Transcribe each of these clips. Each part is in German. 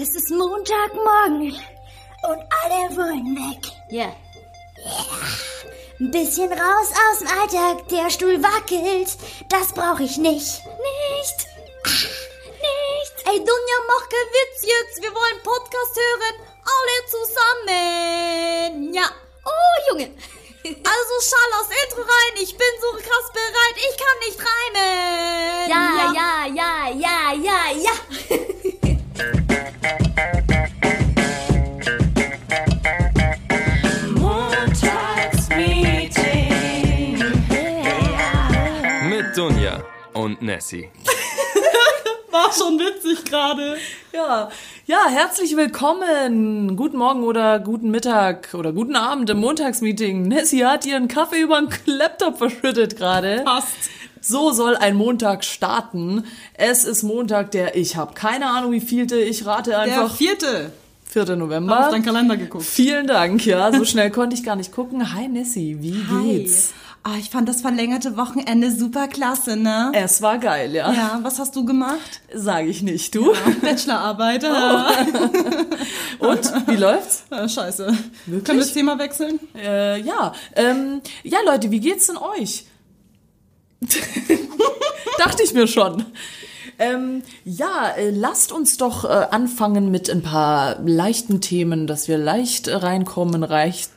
Es ist Montagmorgen und alle wollen weg. Ja. Ein bisschen raus aus dem Alltag, der Stuhl wackelt. Das brauche ich nicht. Nicht. Nicht. Ey, Dunja, mach keinen Witz jetzt. Wir wollen Podcast hören. Alle zusammen. Ja. Oh, Junge. Also schall aus Intro rein. Ich bin so krass bereit. Ich kann nicht reimen. Ja, ja, ja, ja, ja, ja. und Nessie. War schon witzig gerade. Ja. Ja, herzlich willkommen. Guten Morgen oder guten Mittag oder guten Abend im Montagsmeeting. Nessie hat ihren Kaffee über den Laptop verschüttet gerade. Passt. So soll ein Montag starten. Es ist Montag, der ich habe keine Ahnung, wie vielte. Ich rate Der einfach vierte. 4. November. Hab auf deinen Kalender geguckt. Vielen Dank, ja. So schnell konnte ich gar nicht gucken. Hi Nessie, wie geht's? Ah, ich fand das verlängerte Wochenende super klasse, ne? Es war geil, ja. Ja, was hast du gemacht? Sag ich nicht, du. Bachelorarbeit. Und wie läuft's? Ah, scheiße. Können wir das Thema wechseln? Äh, ja, ähm, ja, Leute, wie geht's denn euch? Dachte ich mir schon. Ähm, ja, äh, lasst uns doch äh, anfangen mit ein paar leichten Themen, dass wir leicht äh, reinkommen, reicht.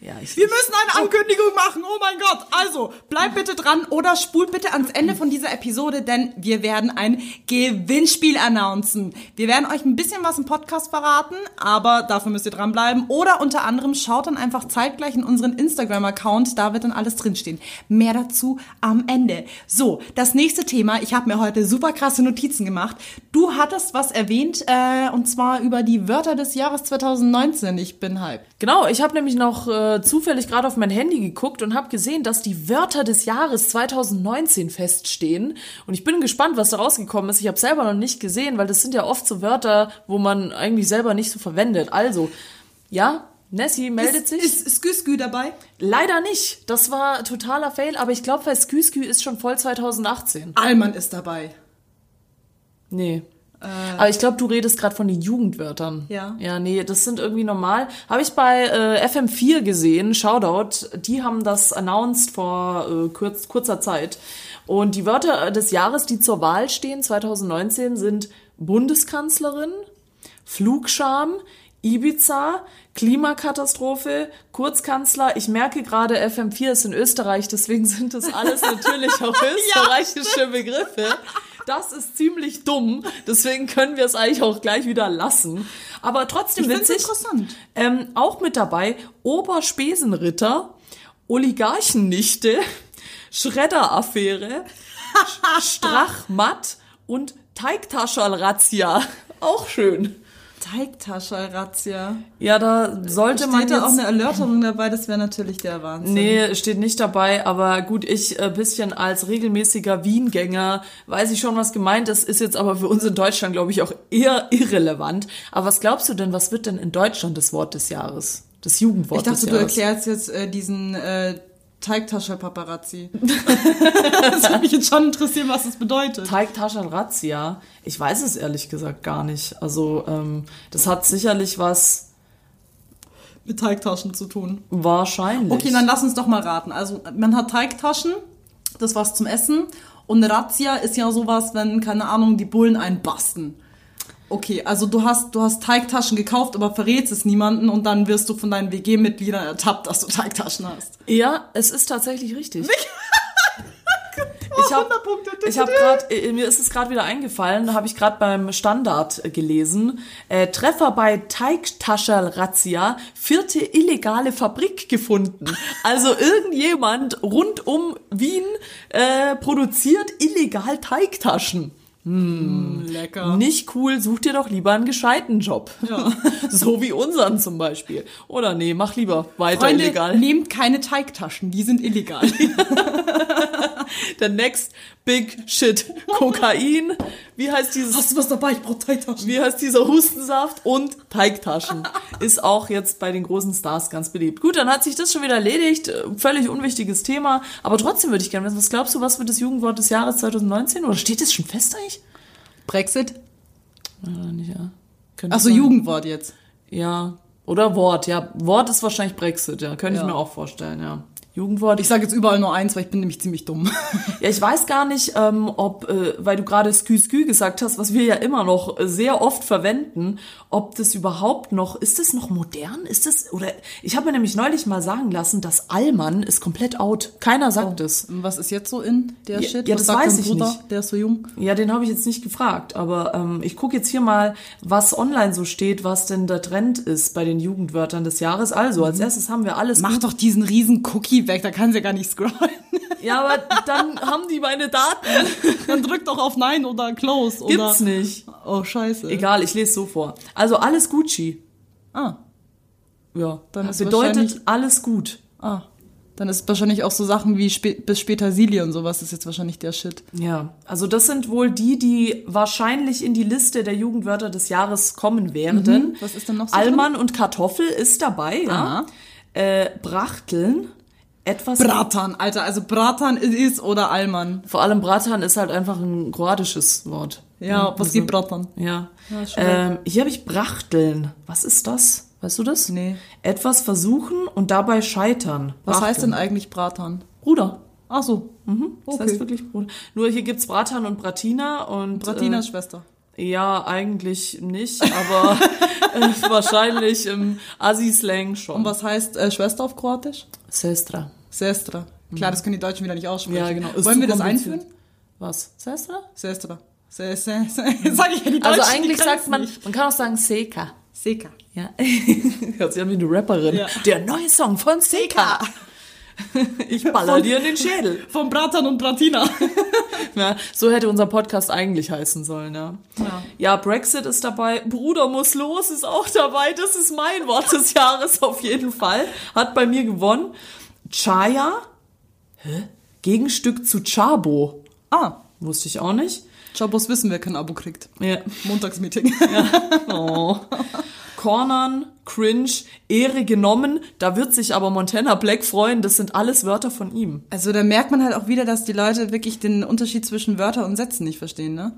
Ja, ich, Wir müssen eine Ankündigung machen. Oh mein Gott. Also, bleibt bitte dran oder spult bitte ans Ende von dieser Episode, denn wir werden ein Gewinnspiel announcen. Wir werden euch ein bisschen was im Podcast verraten, aber dafür müsst ihr dranbleiben. Oder unter anderem schaut dann einfach zeitgleich in unseren Instagram-Account, da wird dann alles drinstehen. Mehr dazu am Ende. So, das nächste Thema. Ich habe mir heute super krasse Notizen gemacht. Du hattest was erwähnt, äh, und zwar über die Wörter des Jahres 2019. Ich bin hyped. Genau, ich habe nämlich noch äh, zufällig gerade auf mein Handy geguckt und habe gesehen, dass die Wörter des Jahres 2019 feststehen. Und ich bin gespannt, was da rausgekommen ist. Ich habe selber noch nicht gesehen, weil das sind ja oft so Wörter, wo man eigentlich selber nicht so verwendet. Also, ja, Nessie meldet ist, sich. Ist Sküskü dabei? Leider nicht. Das war totaler Fail, aber ich glaube, weil Sküskü ist schon voll 2018. Allmann ist dabei. Nee. Aber ich glaube, du redest gerade von den Jugendwörtern. Ja. Ja, nee, das sind irgendwie normal. Habe ich bei äh, FM4 gesehen, Shoutout, die haben das announced vor äh, kurz, kurzer Zeit. Und die Wörter des Jahres, die zur Wahl stehen, 2019, sind Bundeskanzlerin, Flugscham, Ibiza, Klimakatastrophe, Kurzkanzler. Ich merke gerade, FM4 ist in Österreich, deswegen sind das alles natürlich auch österreichische Begriffe. Das ist ziemlich dumm, deswegen können wir es eigentlich auch gleich wieder lassen. Aber trotzdem Ich witzig. interessant. Ähm, auch mit dabei Oberspesenritter, Oligarchennichte, Schredderaffäre, Sch- Strachmatt und Teigtaschel-Razzia. Auch schön. Teigtasche-Razzia. Ja, da sollte man Steht da jetzt... auch eine Erläuterung dabei? Das wäre natürlich der Wahnsinn. Nee, steht nicht dabei, aber gut, ich äh, bisschen als regelmäßiger Wiengänger weiß ich schon, was gemeint ist, ist jetzt aber für uns in Deutschland, glaube ich, auch eher irrelevant. Aber was glaubst du denn, was wird denn in Deutschland das Wort des Jahres? Das Jugendwort Ich dachte, des du Jahres? erklärst jetzt äh, diesen äh, Teigtasche-Paparazzi. das würde mich jetzt schon interessieren, was das bedeutet. Teigtaschen Razzia? Ich weiß es ehrlich gesagt gar nicht. Also, ähm, das hat sicherlich was Mit Teigtaschen zu tun. wahrscheinlich. Okay, dann lass uns doch mal raten. Also, man hat Teigtaschen, das was zum Essen. Und Razzia ist ja sowas, wenn, keine Ahnung, die Bullen einen basten. Okay, also du hast, du hast Teigtaschen gekauft, aber verrätst es niemanden und dann wirst du von deinen WG-Mitgliedern ertappt, dass du Teigtaschen hast. Ja, es ist tatsächlich richtig. Ich habe 100 Punkte. ich hab grad, äh, mir ist es gerade wieder eingefallen, da habe ich gerade beim Standard äh, gelesen. Äh, Treffer bei Teigtaschel-Razzia, vierte illegale Fabrik gefunden. Also irgendjemand rund um Wien äh, produziert illegal Teigtaschen. Lecker. Nicht cool, such dir doch lieber einen gescheiten Job. Ja. so wie unseren zum Beispiel. Oder nee, mach lieber weiter Freunde, illegal. nehmt keine Teigtaschen, die sind illegal. Der next big shit. Kokain. Wie heißt dieses, Hast du was dabei? Ich brauch Teigtaschen. wie heißt dieser Hustensaft? Und Teigtaschen. Ist auch jetzt bei den großen Stars ganz beliebt. Gut, dann hat sich das schon wieder erledigt. Äh, Völlig unwichtiges Thema. Aber trotzdem würde ich gerne wissen, was glaubst du, was wird das Jugendwort des Jahres 2019? Oder steht es schon fest eigentlich? Brexit? Oder nicht, ja. Achso. Jugendwort jetzt. Ja. Oder Wort, ja. Wort ist wahrscheinlich Brexit, ja. Könnte Ja. ich mir auch vorstellen, ja. Jugendwort. Ich sage jetzt überall nur eins, weil ich bin nämlich ziemlich dumm. Ja, ich weiß gar nicht, ähm, ob, äh, weil du gerade Skü Skü gesagt hast, was wir ja immer noch sehr oft verwenden, ob das überhaupt noch, ist das noch modern? Ist das, oder, ich habe mir nämlich neulich mal sagen lassen, dass Allmann ist komplett out. Keiner sagt es. Was ist jetzt so in der Ja, Shit? ja, Was das weiß ich Bruder? nicht. Der ist so jung. Ja, den habe ich jetzt nicht gefragt, aber ähm, ich gucke jetzt hier mal, was online so steht, was denn der Trend ist bei den Jugendwörtern des Jahres. Also, als erstes haben wir alles. Mach doch diesen riesen Cookie weg, da kann sie ja gar nicht scrollen. Ja, aber dann haben die meine Daten. Dann drück doch auf Nein oder Close oder. Gibt's nicht. Oh, scheiße. Egal, ich lese so vor. Also alles Gucci. Ah, Ja, Dann ist bedeutet alles gut. ah. Dann ist wahrscheinlich auch so Sachen wie spä bis später Silie und sowas ist jetzt wahrscheinlich der Shit. Ja, also das sind wohl die, die wahrscheinlich in die Liste der Jugendwörter des Jahres kommen werden. Mhm. Was ist denn noch so Allmann und Kartoffel ist dabei, ja. Aha. Äh, Brachteln, etwas. Bratan, Alter, also Bratan ist oder Alman. Vor allem Bratan ist halt einfach ein kroatisches Wort. Ja, was gibt Bratan? Ja. Ja, ähm, hier habe ich Brachteln. Was ist das? Weißt du das? Nee. Etwas versuchen und dabei scheitern. Was heißt denn Brachteln. eigentlich Bratan? Bruder? Ach so. Mhm. Das Okay. heißt wirklich Bruder. Nur hier gibt's Bratan und Bratina und Bratinas äh, Schwester. Ja, eigentlich nicht, aber äh, wahrscheinlich im Assi-Slang schon. Und was heißt äh, Schwester auf Kroatisch? Sestra. Sestra. Klar, das können die Deutschen wieder nicht aussprechen. Ja, genau. Ist Wollen wir das einführen? Was? Sestra? Sestra. Se, se, se. Sag ich ja, die Deutschen, Also eigentlich sagt man, nicht. man kann auch sagen Seka. Seka. Ja. Hört sich an wie eine Rapperin. Ja. Der neue Song von Seka. Ich baller Von- dir in den Schädel. Von Bratan und Bratina. Ja, so hätte unser Podcast eigentlich heißen sollen, ja. Ja. Ja, Brexit ist dabei. Bruder muss los ist auch dabei. Das ist mein Wort des Jahres auf jeden Fall. Hat bei mir gewonnen. Chaya. Hä? Gegenstück zu Chabo. ah, Wusste ich auch nicht. Jobos wissen, wer kein Abo kriegt. Ja. Montagsmeeting. Oh. Cornern, cringe, Ehre genommen. Da wird sich aber Montana Black freuen. Das sind alles Wörter von ihm. Also da merkt man halt auch wieder, dass die Leute wirklich den Unterschied zwischen Wörter und Sätzen nicht verstehen, ne?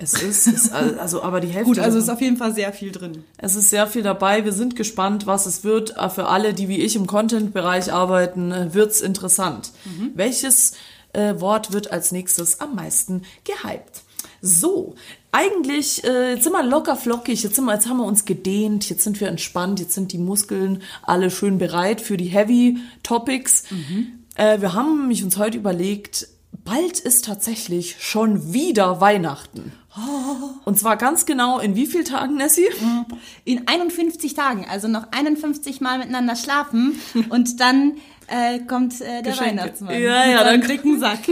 Es ist, ist also, aber die Hälfte. Gut, also ist auf jeden Fall sehr viel drin. Es ist sehr viel dabei. Wir sind gespannt, was es wird. Äh, Für alle, die wie ich im Content-Bereich arbeiten, äh, wird's interessant. Welches äh, Wort wird als nächstes am meisten gehypt? So, eigentlich äh, jetzt sind wir locker flockig, jetzt, sind wir, jetzt haben wir uns gedehnt, jetzt sind wir entspannt, jetzt sind die Muskeln alle schön bereit für die Heavy Topics. Äh, wir haben nämlich uns heute überlegt, bald ist tatsächlich schon wieder Weihnachten. Und zwar ganz genau in wie vielen Tagen, Nessie? In 51 Tagen, also noch 51 Mal miteinander schlafen und dann äh, kommt äh, der Geschenke. Weihnachtsmann. Ja, ja, dann dicken Sack.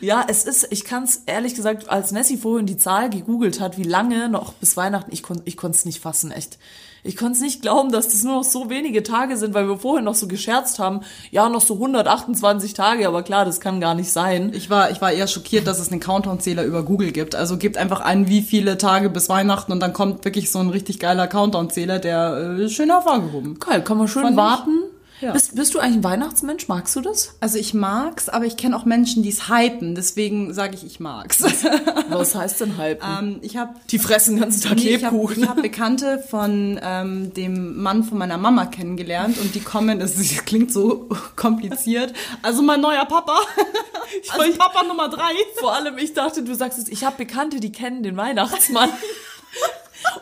Ja, es ist, ich kann es ehrlich gesagt, als Nessie vorhin die Zahl gegoogelt hat, wie lange noch bis Weihnachten, ich konnte ich konnte es nicht fassen, echt. Ich konnte es nicht glauben, dass das nur noch so wenige Tage sind, weil wir vorhin noch so gescherzt haben, ja, noch so 128 Tage, aber klar, das kann gar nicht sein. Ich war, ich war eher schockiert, dass es einen Countdown-Zähler über Google gibt. Also gebt einfach ein, wie viele Tage bis Weihnachten und dann kommt wirklich so ein richtig geiler Countdown-Zähler, der äh, schön hervorgehoben. Geil, kann man schön Fand ich- warten. Ja. Bist, bist du eigentlich ein Weihnachtsmensch? Magst du das? Also ich mag's, aber ich kenne auch Menschen, die es hypen. Deswegen sage ich, ich mag's. Was heißt denn halb? ähm, ich habe die fressen den ganzen Tag Nee, ich habe Lebkuchen. hab Bekannte von ähm, dem Mann von meiner Mama kennengelernt und die kommen, es es klingt so kompliziert. Also mein neuer Papa, also Papa Nummer drei. Vor allem, ich dachte, du sagst es, ich habe Bekannte, die kennen den Weihnachtsmann.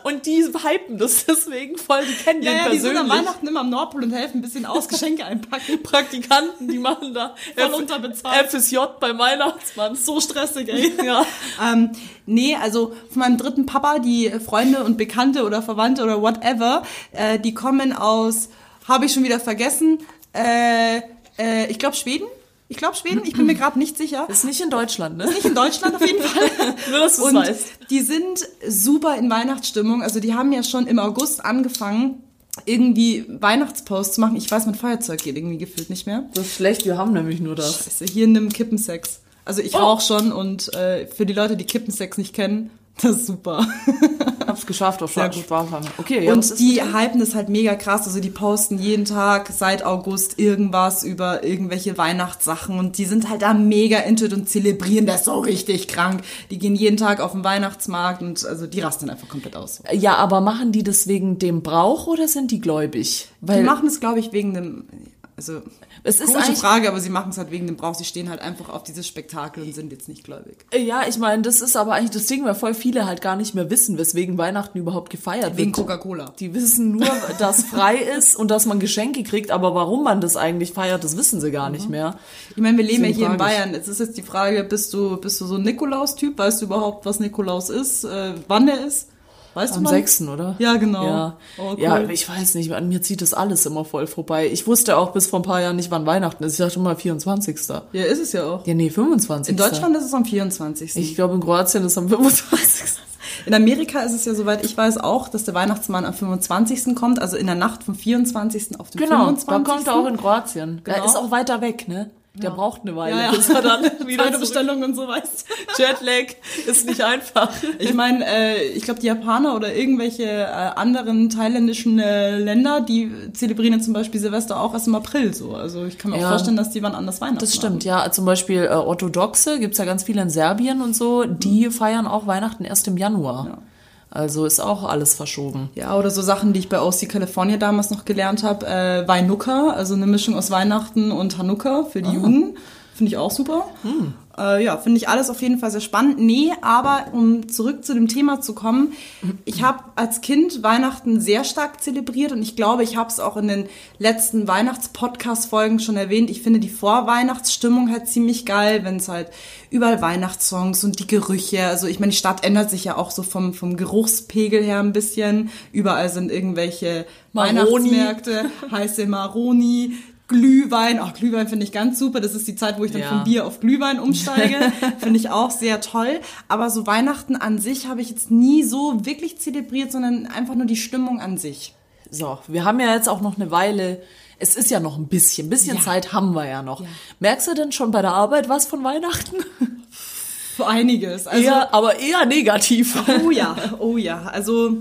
Und die hypen das deswegen voll, die kennen Ja, den ja, die sind persönlich. am Weihnachten immer am Nordpol und helfen ein bisschen aus, Geschenke einpacken. Praktikanten, die machen da Voll unterbezahlt. FSJ beim Weihnachtsmann. So stressig, ey. Ja. Ähm, nee, also von meinem dritten Papa, die Freunde und Bekannte oder Verwandte oder whatever, äh, die kommen aus, habe ich schon wieder vergessen, äh, äh, ich glaube Schweden. Ich glaube Schweden, ich bin mir gerade nicht sicher. Ist nicht in Deutschland, ne? Nicht in Deutschland auf jeden Fall. Nur, dass du's Und weißt. die sind super in Weihnachtsstimmung. Also die haben ja schon im August angefangen, irgendwie Weihnachtsposts zu machen. Ich weiß, mein Feuerzeug geht irgendwie gefühlt nicht mehr. Das ist schlecht, wir haben nämlich nur das. Scheiße, hier nimm Kippensex. Also ich Oh. rauch schon und äh, für die Leute, die Kippensex nicht kennen, das ist super. geschafft auf Sehr. Sparflamme. Okay, ja, das und ist die hypen das halt mega krass. Also die posten jeden Tag seit August irgendwas über irgendwelche Weihnachtssachen und die sind halt da mega into it und zelebrieren das so richtig krank. Die gehen jeden Tag auf den Weihnachtsmarkt und also die rasten einfach komplett aus. ja, aber machen die das wegen dem Brauch oder sind die gläubig? Die machen es, glaube ich, wegen dem, also Es ist eigentlich- Frage, aber sie machen es halt wegen dem Brauch. Sie stehen halt einfach auf dieses Spektakel und sind jetzt nicht gläubig. Ja, ich meine, das ist aber eigentlich das Ding, weil voll viele halt gar nicht mehr wissen, weswegen Weihnachten überhaupt gefeiert Wegen wird. Coca-Cola. Die wissen nur, dass frei ist und dass man Geschenke kriegt, aber warum man das eigentlich feiert, das wissen sie gar nicht mehr. Ich meine, wir leben ja hier in. Bayern. Jetzt ist jetzt die Frage, bist du, bist du so ein Nikolaus-Typ? Weißt du überhaupt, was Nikolaus ist? Äh, wann der ist? Weißt Am du wann? 6., oder? Ja, genau. Ja. Oh, cool. ja, ich weiß nicht, an mir zieht das alles immer voll vorbei. Ich wusste auch bis vor ein paar Jahren nicht, wann Weihnachten ist. Ich dachte immer 24. Ja, ist es ja auch. Ja, nee, 25. In Deutschland ist es am 24. Ich glaube, in Kroatien ist es am 25. in Amerika ist es ja, soweit ich weiß, auch, dass der Weihnachtsmann am 25. kommt, also in der Nacht vom 24. auf den Genau, 25. da kommt er auch in Kroatien. Genau. Er ist auch weiter weg, ne? Der braucht eine Weile, Ja, ja. bis er dann wieder Zweite Bestellung und so weißt Jetlag ist nicht einfach. Ich meine, äh, ich glaube, die Japaner oder irgendwelche äh, anderen thailändischen äh, Länder, die zelebrieren ja zum Beispiel Silvester auch erst im April so. Also ich kann mir Ja. auch vorstellen, dass die wann anders Weihnachten Das stimmt, ja. Zum Beispiel äh, Orthodoxe gibt's ja ganz viele in Serbien und so. Die feiern auch Weihnachten erst im Januar. Also ist auch alles verschoben. Ja, oder so Sachen, die ich bei OC California damals noch gelernt habe. Äh, Weinukka, also eine Mischung aus Weihnachten und Hanukkah für die Juden. Finde ich auch super. Äh, ja, finde ich alles auf jeden Fall sehr spannend. Nee, aber um zurück zu dem Thema zu kommen, ich habe als Kind Weihnachten sehr stark zelebriert und ich glaube, ich habe es auch in den letzten Weihnachts-Podcast-Folgen schon erwähnt. Ich finde die Vorweihnachtsstimmung halt ziemlich geil, wenn es halt überall Weihnachtssongs und die Gerüche, also ich meine, die Stadt ändert sich ja auch so vom, vom Geruchspegel her ein bisschen. Überall sind irgendwelche Maroni. Weihnachtsmärkte, heiße Maroni, Glühwein. Ach, Glühwein finde ich ganz super. Das ist die Zeit, wo ich dann Ja. von Bier auf Glühwein umsteige. finde ich auch sehr toll. Aber so Weihnachten an sich habe ich jetzt nie so wirklich zelebriert, sondern einfach nur die Stimmung an sich. So, wir haben ja jetzt auch noch eine Weile. Es ist ja noch ein bisschen, ein bisschen Zeit haben wir ja noch. Merkst du denn schon bei der Arbeit was von Weihnachten? Einiges. Also, eher, aber eher negativ. Oh ja, oh ja. Also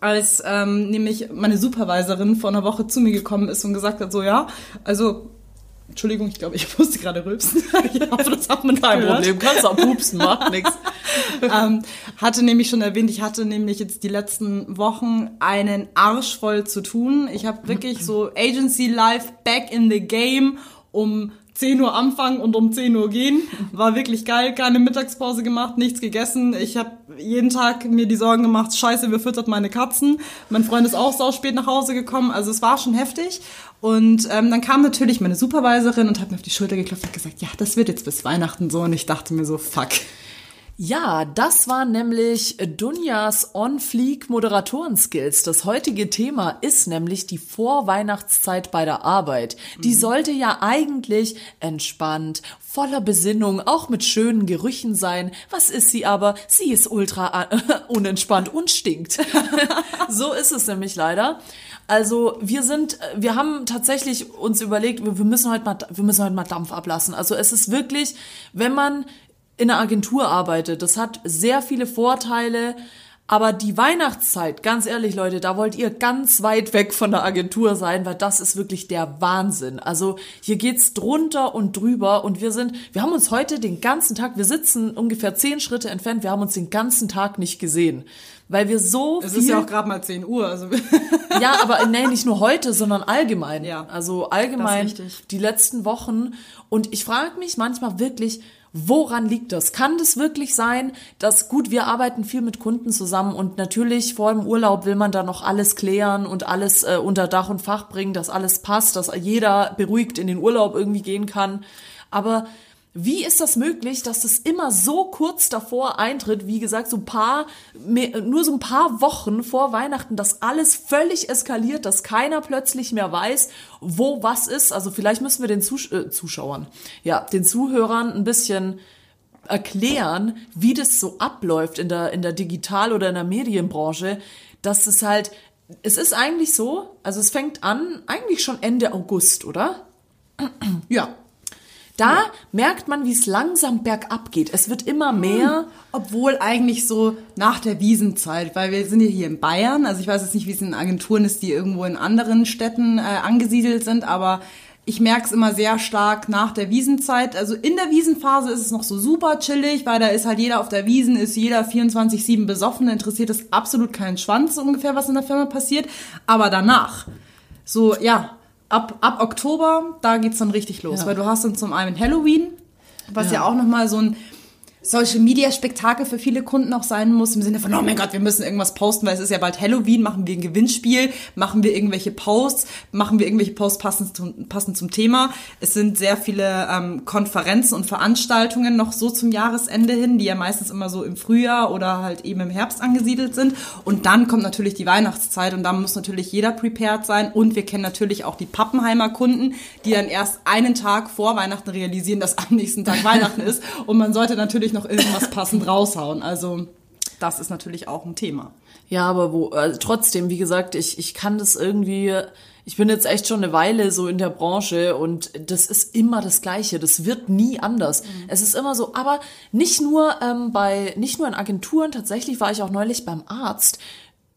als ähm, nämlich meine Supervisorin vor einer Woche zu mir gekommen ist und gesagt hat, so ja, also Entschuldigung, ich glaube, ich musste gerade rülpsen. ich hoffe, das hat man Kein gehört. Problem, kannst auch pupsen, macht nix. ähm, hatte nämlich schon erwähnt, ich hatte nämlich jetzt die letzten Wochen einen Arsch voll zu tun. Ich habe wirklich so Agency Life back in the game um 10 Uhr anfangen und um 10 Uhr gehen. War wirklich geil, keine Mittagspause gemacht, nichts gegessen. Ich habe jeden Tag mir die Sorgen gemacht, scheiße, wer füttert meine Katzen? Mein Freund ist auch sau spät nach Hause gekommen, also es war schon heftig. Und ähm, dann kam natürlich meine Supervisorin und hat mir auf die Schulter geklopft und gesagt, ja, das wird jetzt bis Weihnachten so. Und ich dachte mir so, fuck. Ja, das waren nämlich Dunjas On-Fleek-Moderatoren-Skills. Das heutige Thema ist nämlich die Vorweihnachtszeit bei der Arbeit. Die sollte ja eigentlich entspannt, voller Besinnung, auch mit schönen Gerüchen sein. Was ist sie aber? Sie ist ultra äh, unentspannt und stinkt. so ist es nämlich leider. Also wir sind, wir haben tatsächlich uns überlegt, wir müssen heute mal, wir müssen heute mal Dampf ablassen. Also es ist wirklich, wenn man in einer Agentur arbeitet. Das hat sehr viele Vorteile. Aber die Weihnachtszeit, ganz ehrlich, Leute, da wollt ihr ganz weit weg von der Agentur sein, weil das ist wirklich der Wahnsinn. Also hier geht's drunter und drüber und wir sind, wir haben uns heute den ganzen Tag, wir sitzen ungefähr zehn Schritte entfernt, wir haben uns den ganzen Tag nicht gesehen. Weil wir so Es ist ja auch gerade mal 10 Uhr, also Ja, aber nee, nicht nur heute, sondern allgemein. Ja, also allgemein die letzten Wochen. Und ich frage mich manchmal wirklich, woran liegt das? Kann das wirklich sein, dass, gut, wir arbeiten viel mit Kunden zusammen und natürlich vor dem Urlaub will man da noch alles klären und alles äh, unter Dach und Fach bringen, dass alles passt, dass jeder beruhigt in den Urlaub irgendwie gehen kann. Aber wie ist das möglich, dass das immer so kurz davor eintritt, wie gesagt, so ein paar, nur so ein paar Wochen vor Weihnachten, dass alles völlig eskaliert, dass keiner plötzlich mehr weiß, wo was ist. Also vielleicht müssen wir den Zus äh, Zuschauern, ja, den Zuhörern ein bisschen erklären, wie das so abläuft in der, in der Digital- oder in der Medienbranche, dass es halt, es ist eigentlich so, also es fängt an, eigentlich schon Ende August, oder? ja. Da merkt man, wie es langsam bergab geht. Es wird immer mehr. Obwohl eigentlich so nach der Wiesenzeit, weil wir sind ja hier in Bayern, also ich weiß jetzt nicht, wie es in Agenturen ist, die irgendwo in anderen Städten äh, angesiedelt sind, aber ich merke es immer sehr stark nach der Wiesenzeit. Also in der Wiesenphase ist es noch so super chillig, weil da ist halt jeder auf der Wiesen, ist jeder 24-7 besoffen, interessiert es absolut keinen Schwanz ungefähr, was in der Firma passiert. Aber danach, so ja, ab, ab Oktober, da geht's dann richtig los, Ja. weil du hast dann zum einen Halloween, was ja, auch nochmal so ein Social Media Spektakel für viele Kunden auch sein muss, im Sinne von, oh mein Gott, wir müssen irgendwas posten, weil es ist ja bald Halloween, machen wir ein Gewinnspiel, machen wir irgendwelche Posts, machen wir irgendwelche Posts passend zum, passend zum Thema. Es sind sehr viele ähm, Konferenzen und Veranstaltungen noch so zum Jahresende hin, die ja meistens immer so im Frühjahr oder halt eben im Herbst angesiedelt sind. Und dann kommt natürlich die Weihnachtszeit und da muss natürlich jeder prepared sein. Und wir kennen natürlich auch die Pappenheimer Kunden, die dann erst einen Tag vor Weihnachten realisieren, dass am nächsten Tag Weihnachten ist. Und man sollte natürlich noch irgendwas passend raushauen. Also das ist natürlich auch ein Thema. Ja, aber wo, also trotzdem, wie gesagt, ich, ich kann das irgendwie, ich bin jetzt echt schon eine Weile so in der Branche und das ist immer das Gleiche. Das wird nie anders. Es ist immer so, aber nicht nur ähm, bei, nicht nur in Agenturen, tatsächlich war ich auch neulich beim Arzt.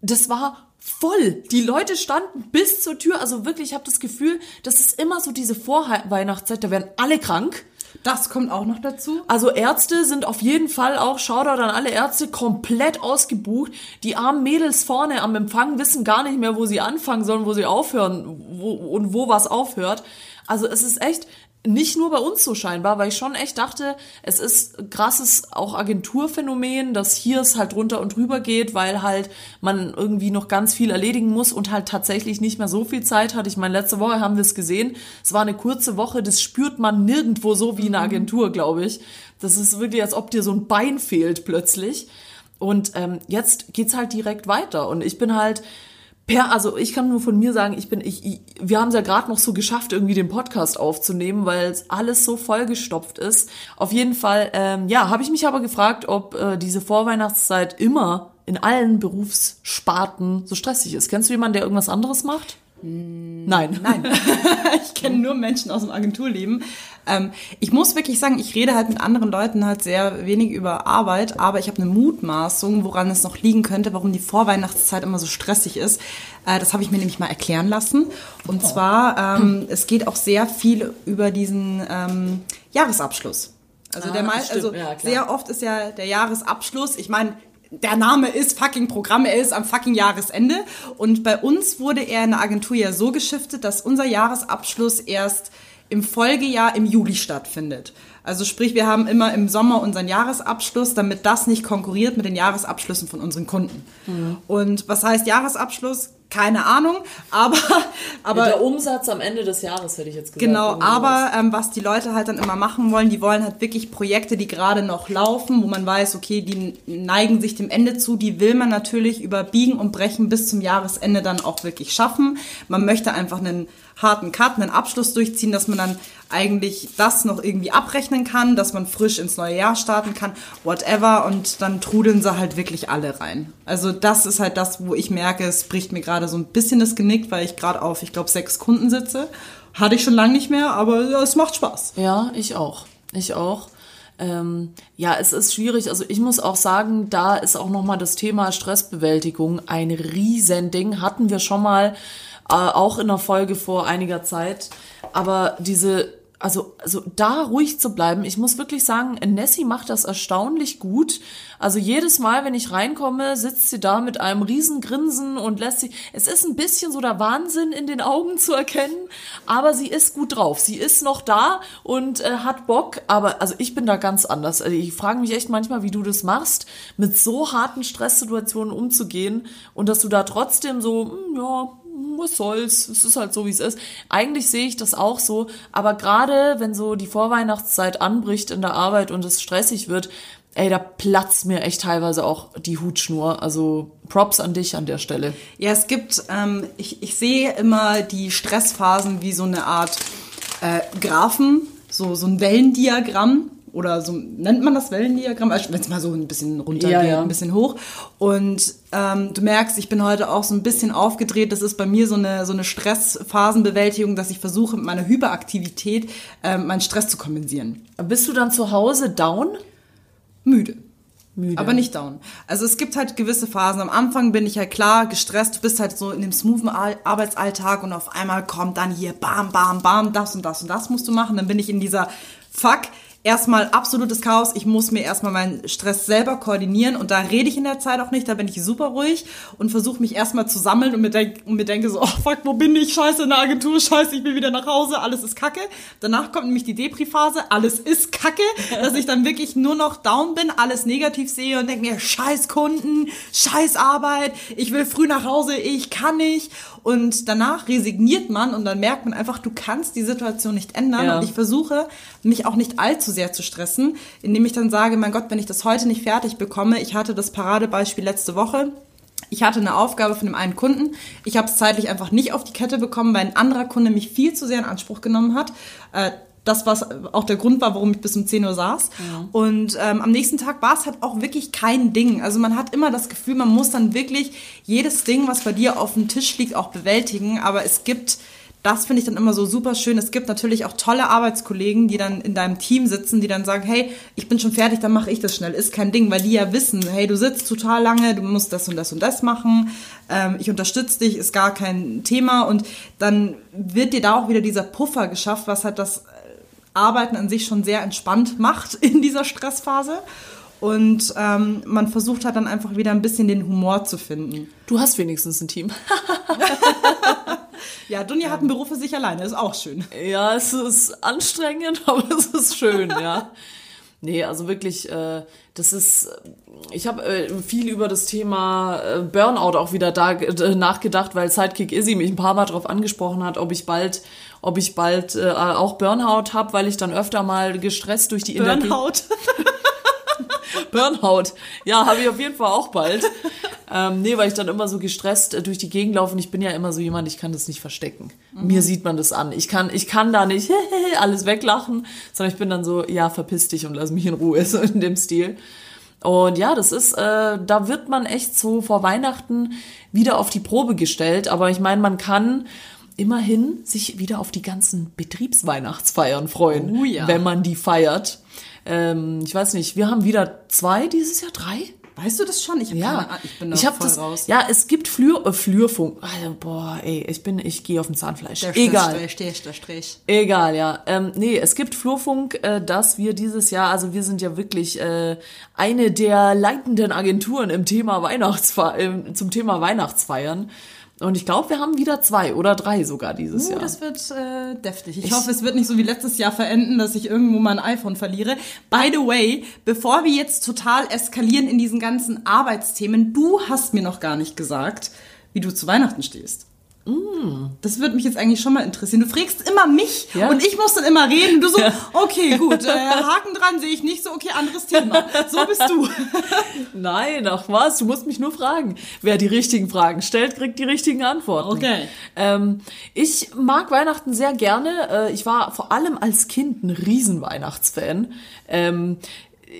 Das war voll. Die Leute standen bis zur Tür. Also wirklich, ich habe das Gefühl, das ist immer so diese Vorweihnachtszeit, da werden alle krank. Das kommt auch noch dazu. Also Ärzte sind auf jeden Fall auch, Shoutout an alle Ärzte, komplett ausgebucht. Die armen Mädels vorne am Empfang wissen gar nicht mehr, wo sie anfangen sollen, wo sie aufhören wo, und wo was aufhört. Also es ist echt nicht nur bei uns so scheinbar, weil ich schon echt dachte, es ist krasses auch Agenturphänomen, dass hier es halt runter und drüber geht, weil halt man irgendwie noch ganz viel erledigen muss und halt tatsächlich nicht mehr so viel Zeit hat. Ich meine, letzte Woche haben wir es gesehen. Es war eine kurze Woche, das spürt man nirgendwo so wie in einer Agentur, glaube ich. Das ist wirklich, als ob dir so ein Bein fehlt plötzlich. Und ähm, jetzt geht's halt direkt weiter. Und ich bin halt per, also ich kann nur von mir sagen, ich bin, ich, ich wir haben es ja gerade noch so geschafft, irgendwie den Podcast aufzunehmen, weil es alles so vollgestopft ist. Auf jeden Fall, ähm, ja, habe ich mich aber gefragt, ob äh, diese Vorweihnachtszeit immer in allen Berufssparten so stressig ist. Kennst du jemanden, der irgendwas anderes macht? Nein. Nein. ich kenne nur Menschen aus dem Agenturleben. Ähm, ich muss wirklich sagen, ich rede halt mit anderen Leuten halt sehr wenig über Arbeit, aber ich habe eine Mutmaßung, woran es noch liegen könnte, warum die Vorweihnachtszeit immer so stressig ist. Äh, das habe ich mir nämlich mal erklären lassen. Und zwar, ähm, es geht auch sehr viel über diesen ähm, Jahresabschluss. Also der Ah, Mei- stimmt. also Ja, sehr oft ist ja der Jahresabschluss, ich meine, der Name ist fucking Programm, er ist am fucking Jahresende. Und bei uns wurde er in der Agentur ja so geschiftet, dass unser Jahresabschluss erst im Folgejahr im Juli stattfindet. Also sprich, wir haben immer im Sommer unseren Jahresabschluss, damit das nicht konkurriert mit den Jahresabschlüssen von unseren Kunden. Und was heißt Jahresabschluss? Keine Ahnung, aber, aber der Umsatz am Ende des Jahres, hätte ich jetzt gesagt. Genau, aber ähm, was die Leute halt dann immer machen wollen, die wollen halt wirklich Projekte, die gerade noch laufen, wo man weiß, okay, die neigen sich dem Ende zu, die will man natürlich über Biegen und Brechen bis zum Jahresende dann auch wirklich schaffen. Man möchte einfach einen harten Cut, einen Abschluss durchziehen, dass man dann eigentlich das noch irgendwie abrechnen kann, dass man frisch ins neue Jahr starten kann, whatever, und dann trudeln sie halt wirklich alle rein. Also das ist halt das, wo ich merke, es bricht mir gerade so ein bisschen das Genick, weil ich gerade auf, ich glaube, sechs Kunden sitze. Hatte ich schon lange nicht mehr, aber ja, es macht Spaß. Ja, ich auch. Ich auch. Ähm, ja, es ist schwierig. Also ich muss auch sagen, da ist auch nochmal das Thema Stressbewältigung ein Riesending. Hatten wir schon mal äh, auch in der Folge vor einiger Zeit. Aber diese, also, also da ruhig zu bleiben, ich muss wirklich sagen, Nessie macht das erstaunlich gut. Also jedes Mal, wenn ich reinkomme, sitzt sie da mit einem riesen Grinsen und lässt sie, es ist ein bisschen so der Wahnsinn in den Augen zu erkennen, aber sie ist gut drauf. Sie ist noch da und äh, hat Bock, aber also ich bin da ganz anders. Also ich frage mich echt manchmal, wie du das machst, mit so harten Stresssituationen umzugehen und dass du da trotzdem so, hm, ja, was soll's, es ist halt so, wie es ist. Eigentlich sehe ich das auch so, aber gerade wenn so die Vorweihnachtszeit anbricht in der Arbeit und es stressig wird, ey, da platzt mir echt teilweise auch die Hutschnur. Also Props an dich an der Stelle. Ja, es gibt, ähm, ich, ich sehe immer die Stressphasen wie so eine Art äh, Graphen, so, so ein Wellendiagramm. Oder so nennt man das Wellendiagramm, also wenn es mal so ein bisschen runter Ja, geht, ja. ein bisschen hoch. Und ähm, du merkst, ich bin heute auch so ein bisschen aufgedreht. Das ist bei mir so eine, so eine Stressphasenbewältigung, dass ich versuche, mit meiner Hyperaktivität ähm, meinen Stress zu kompensieren. Bist du dann zu Hause down? Müde. Müde. Aber nicht down. Also es gibt halt gewisse Phasen. Am Anfang bin ich halt klar gestresst, du bist halt so in dem smoothen Ar- Arbeitsalltag und auf einmal kommt dann hier bam, bam, bam, das und das und das musst du machen. Dann bin ich in dieser Fuck, erstmal absolutes Chaos. Ich muss mir erstmal meinen Stress selber koordinieren und da rede ich in der Zeit auch nicht. Da bin ich super ruhig und versuche mich erstmal zu sammeln und mir, denk, und mir denke so, oh fuck, wo bin ich? Scheiße in der Agentur, scheiße, ich bin wieder nach Hause, alles ist kacke. Danach kommt nämlich die Depri-Phase, alles ist kacke, dass ich dann wirklich nur noch down bin, alles negativ sehe und denke mir, scheiß Kunden, scheiß Arbeit, ich will früh nach Hause, ich kann nicht. Und danach resigniert man und dann merkt man einfach, du kannst die Situation nicht ändern. Ja. Und ich versuche, mich auch nicht allzu sehr zu stressen, indem ich dann sage, mein Gott, wenn ich das heute nicht fertig bekomme, ich hatte das Paradebeispiel letzte Woche. Ich hatte eine Aufgabe von dem einen Kunden. Ich habe es zeitlich einfach nicht auf die Kette bekommen, weil ein anderer Kunde mich viel zu sehr in Anspruch genommen hat. Äh, das, was auch der Grund war, warum ich bis um 10 Uhr saß. Und ähm, am nächsten Tag war es halt auch wirklich kein Ding. Also man hat immer das Gefühl, man muss dann wirklich jedes Ding, was bei dir auf dem Tisch liegt, auch bewältigen. Aber es gibt das finde ich dann immer so super schön. Es gibt natürlich auch tolle Arbeitskollegen, die dann in deinem Team sitzen, die dann sagen, hey, ich bin schon fertig, dann mache ich das schnell. Ist kein Ding, weil die ja wissen, hey, du sitzt total lange, du musst das und das und das machen. Ähm, ich unterstütze dich, ist gar kein Thema. Und dann wird dir da auch wieder dieser Puffer geschafft, was halt das Arbeiten an sich schon sehr entspannt macht in dieser Stressphase. Und ähm, man versucht halt dann einfach wieder ein bisschen den Humor zu finden. Du hast wenigstens ein Team. Ja, Dunja hat einen Beruf für sich alleine, ist auch schön. Ja, es ist anstrengend, aber es ist schön, ja. Nee, also wirklich, äh, das ist, ich habe äh, viel über das Thema äh, Burnout auch wieder da äh, nachgedacht, weil Sidekick Izzy mich ein paar Mal darauf angesprochen hat, ob ich bald, ob ich bald äh, auch Burnout habe, weil ich dann öfter mal gestresst durch die Energie- Burnout. Burnout. Ja, habe ich auf jeden Fall auch bald. ähm, nee, weil ich dann immer so gestresst äh, durch die Gegend laufe und ich bin ja immer so jemand, ich kann das nicht verstecken. Mir sieht man das an. Ich kann, ich kann da nicht alles weglachen, sondern ich bin dann so, ja, verpiss dich und lass mich in Ruhe, so in dem Stil. Und ja, das ist, äh, da wird man echt so vor Weihnachten wieder auf die Probe gestellt. Aber ich meine, man kann immerhin sich wieder auf die ganzen Betriebsweihnachtsfeiern freuen, Oh ja. wenn man die feiert. Ähm, ich weiß nicht, wir haben wieder zwei dieses Jahr, drei? Weißt du das schon? Ich, hab Ja, keine Ahnung, ich bin da ich hab voll das, raus. Ja, es gibt Flür, äh, Flürfunk. Also, boah, ey, ich bin, ich gehe auf den Zahnfleisch. Der Egal. Strich, der Strich, der Strich. Egal, ja. Ähm, nee, es gibt Flurfunk, äh, dass wir dieses Jahr, also wir sind ja wirklich äh, eine der leitenden Agenturen im Thema Weihnachtsfe im, zum Thema Weihnachtsfeiern. Und ich glaube, wir haben wieder zwei oder drei sogar dieses Uh, Jahr. das wird äh, deftig. Ich, hoffe, es wird nicht so wie letztes Jahr verenden, dass ich irgendwo mein iPhone verliere. By the way, bevor wir jetzt total eskalieren in diesen ganzen Arbeitsthemen, du hast mir noch gar nicht gesagt, wie du zu Weihnachten stehst. Das würde mich jetzt eigentlich schon mal interessieren. Du fragst immer mich Ja. und ich muss dann immer reden. Du so, okay, gut, äh, Haken dran sehe ich nicht so, okay, anderes Thema. So bist du. Nein, ach was, du musst mich nur fragen. Wer die richtigen Fragen stellt, kriegt die richtigen Antworten. Okay. Ähm, ich mag Weihnachten sehr gerne. Äh, ich war vor allem als Kind ein Riesen-Weihnachtsfan. Ähm,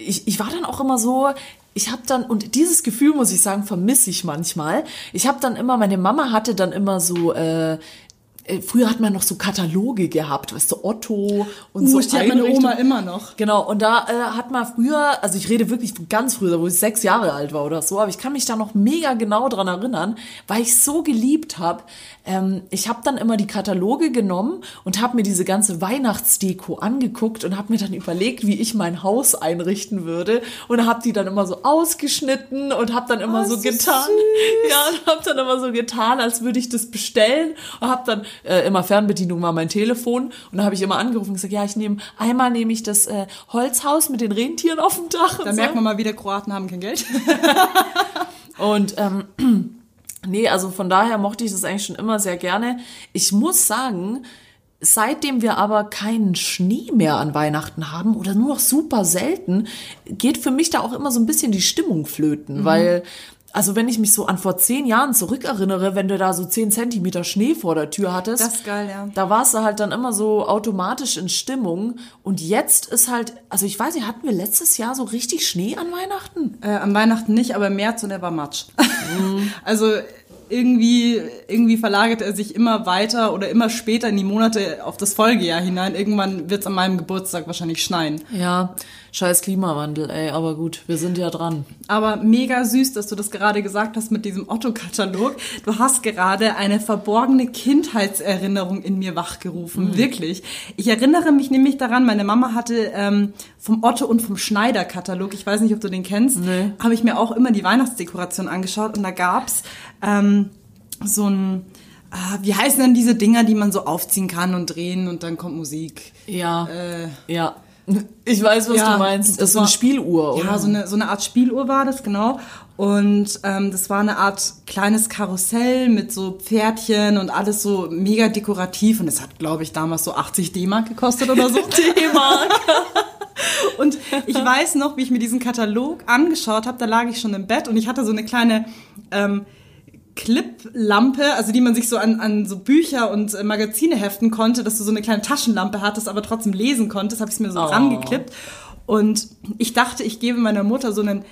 ich, ich war dann auch immer so, ich habe dann, und dieses Gefühl, muss ich sagen, vermisse ich manchmal. Ich habe dann immer, meine Mama hatte dann immer so, äh, früher hat man noch so Kataloge gehabt, weißt du, Otto und so. Uh, die hat meine. Oma immer noch. Genau, und da äh, hat man früher, also ich rede wirklich von ganz früher, wo ich sechs Jahre alt war oder so, aber ich kann mich da noch mega genau dran erinnern, weil ich so geliebt habe. Ähm, ich habe dann immer die Kataloge genommen und habe mir diese ganze Weihnachtsdeko angeguckt und habe mir dann überlegt, wie ich mein Haus einrichten würde und habe die dann immer so ausgeschnitten und habe dann immer Oh, so so getan, ja, und habe dann immer so getan, als würde ich das bestellen und habe dann äh, immer Fernbedienung war mein Telefon und da habe ich immer angerufen und gesagt, ja, ich nehme einmal nehme ich das äh, Holzhaus mit den Rentieren auf dem Dach Da so. merkt man mal wieder, Kroaten haben kein Geld. Und ähm, nee, also von daher mochte ich das eigentlich schon immer sehr gerne. Ich muss sagen, seitdem wir aber keinen Schnee mehr an Weihnachten haben oder nur noch super selten, geht für mich da auch immer so ein bisschen die Stimmung flöten, weil also wenn ich mich so an vor zehn Jahren zurückerinnere, wenn du da so zehn Zentimeter Schnee vor der Tür hattest. Das ist geil, ja. Da warst du halt dann immer so automatisch in Stimmung. Und jetzt ist halt, also ich weiß nicht, hatten wir letztes Jahr so richtig Schnee an Weihnachten? Äh, am Weihnachten nicht, aber im März und er war Matsch. also irgendwie, irgendwie verlagert er sich immer weiter oder immer später in die Monate auf das Folgejahr hinein. Irgendwann wird es an meinem Geburtstag wahrscheinlich schneien. Ja, scheiß Klimawandel, ey, aber gut, wir sind ja dran. Aber mega süß, dass du das gerade gesagt hast mit diesem Otto-Katalog. Du hast gerade eine verborgene Kindheitserinnerung in mir wachgerufen, wirklich. Ich erinnere mich nämlich daran, meine Mama hatte ähm, vom Otto und vom Schneider-Katalog, ich weiß nicht, ob du den kennst, Nee. habe ich mir auch immer die Weihnachtsdekoration angeschaut und da gab's ähm, so ein, ah, wie heißen denn diese Dinger, die man so aufziehen kann und drehen und dann kommt Musik? Ja, Äh, ja. Ich weiß, was Ja, du meinst. Das ist so eine Spieluhr, oder? Ja, so eine, so eine Art Spieluhr war das, genau. Und ähm, das war eine Art kleines Karussell mit so Pferdchen und alles so mega dekorativ. Und das hat, glaube ich, damals so 80 D-Mark gekostet oder so. D-Mark. Und ich weiß noch, wie ich mir diesen Katalog angeschaut habe, da lag ich schon im Bett und ich hatte so eine kleine ähm, Clip-Lampe, also die man sich so an, an so Bücher und äh, Magazine heften konnte, dass du so eine kleine Taschenlampe hattest, aber trotzdem lesen konntest, habe ich mir so Oh. rangeklippt. Und ich dachte, ich gebe meiner Mutter so einen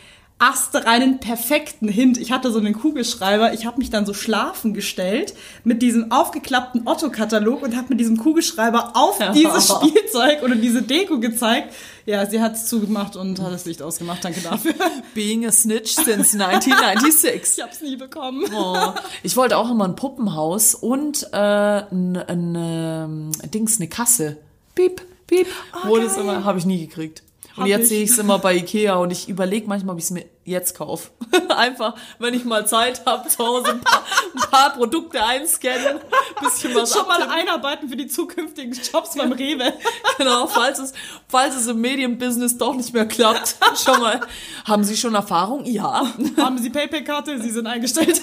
astreinen, perfekten Hint. Ich hatte so einen Kugelschreiber. Ich habe mich dann so schlafen gestellt mit diesem aufgeklappten Otto-Katalog und habe mit diesem Kugelschreiber auf dieses Spielzeug oder diese Deko gezeigt. Ja, sie hat es zugemacht und hat das Licht ausgemacht. Danke dafür. Being a snitch since 1996. Ich habe es nie bekommen. Oh, ich wollte auch immer ein Puppenhaus und äh, ein, ein ähm, Dings, eine Kasse. Piep, piep. Wo das geil. immer, habe ich nie gekriegt. Und Hab jetzt ich. sehe ich es immer bei Ikea und ich überlege manchmal, ob ich es mir jetzt kaufe. Einfach, wenn ich mal Zeit habe, zu Hause ein paar, ein paar Produkte einscannen, bisschen was Schon mal abtippen. einarbeiten für die zukünftigen Jobs beim Rewe. Genau, falls es, falls es im Medienbusiness doch nicht mehr klappt. Schon mal. Haben Sie schon Erfahrung? Ja. Haben Sie PayPal-Karte? Sie sind eingestellt.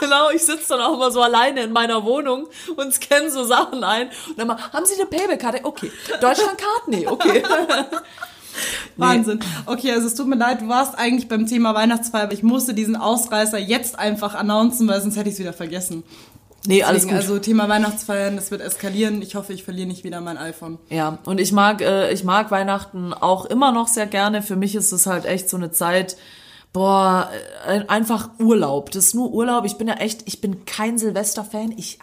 Genau, ich sitze dann auch mal so alleine in meiner Wohnung und scanne so Sachen ein. Und dann mal, haben Sie eine Payback-Karte? Okay. Deutschland-Card? Nee, okay. Wahnsinn. Okay, also es tut mir leid, du warst eigentlich beim Thema Weihnachtsfeier, aber ich musste diesen Ausreißer jetzt einfach announcen, weil sonst hätte ich es wieder vergessen. Nee, alles Deswegen, gut. also Thema Weihnachtsfeiern, das wird eskalieren. Ich hoffe, ich verliere nicht wieder mein iPhone. Ja, und ich mag, äh, ich mag Weihnachten auch immer noch sehr gerne. Für mich ist es halt echt so eine Zeit, boah, äh, einfach Urlaub. Das ist nur Urlaub. Ich bin ja echt, ich bin kein Silvester-Fan. Ich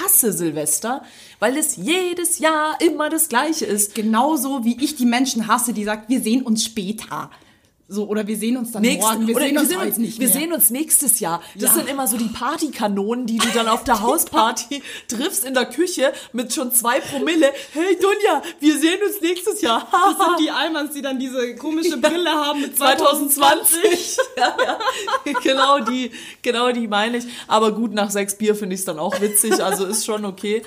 hasse Silvester, weil es jedes Jahr immer das Gleiche ist. Genauso wie ich die Menschen hasse, die sagt, wir sehen uns später. So, oder wir sehen uns dann Nächst- morgen. Wir oder sehen uns wir, sehen heute uns, nicht wir sehen uns nächstes Jahr. Das Ja. sind immer so die Partykanonen, die du dann auf der Hausparty triffst in der Küche mit schon zwei Promille. Hey Dunja, wir sehen uns nächstes Jahr. Das sind die Almans, die dann diese komische Brille haben mit 2020. ja, ja. Genau die, genau die meine ich. Aber gut, nach sechs Bier finde ich es dann auch witzig, also ist schon okay.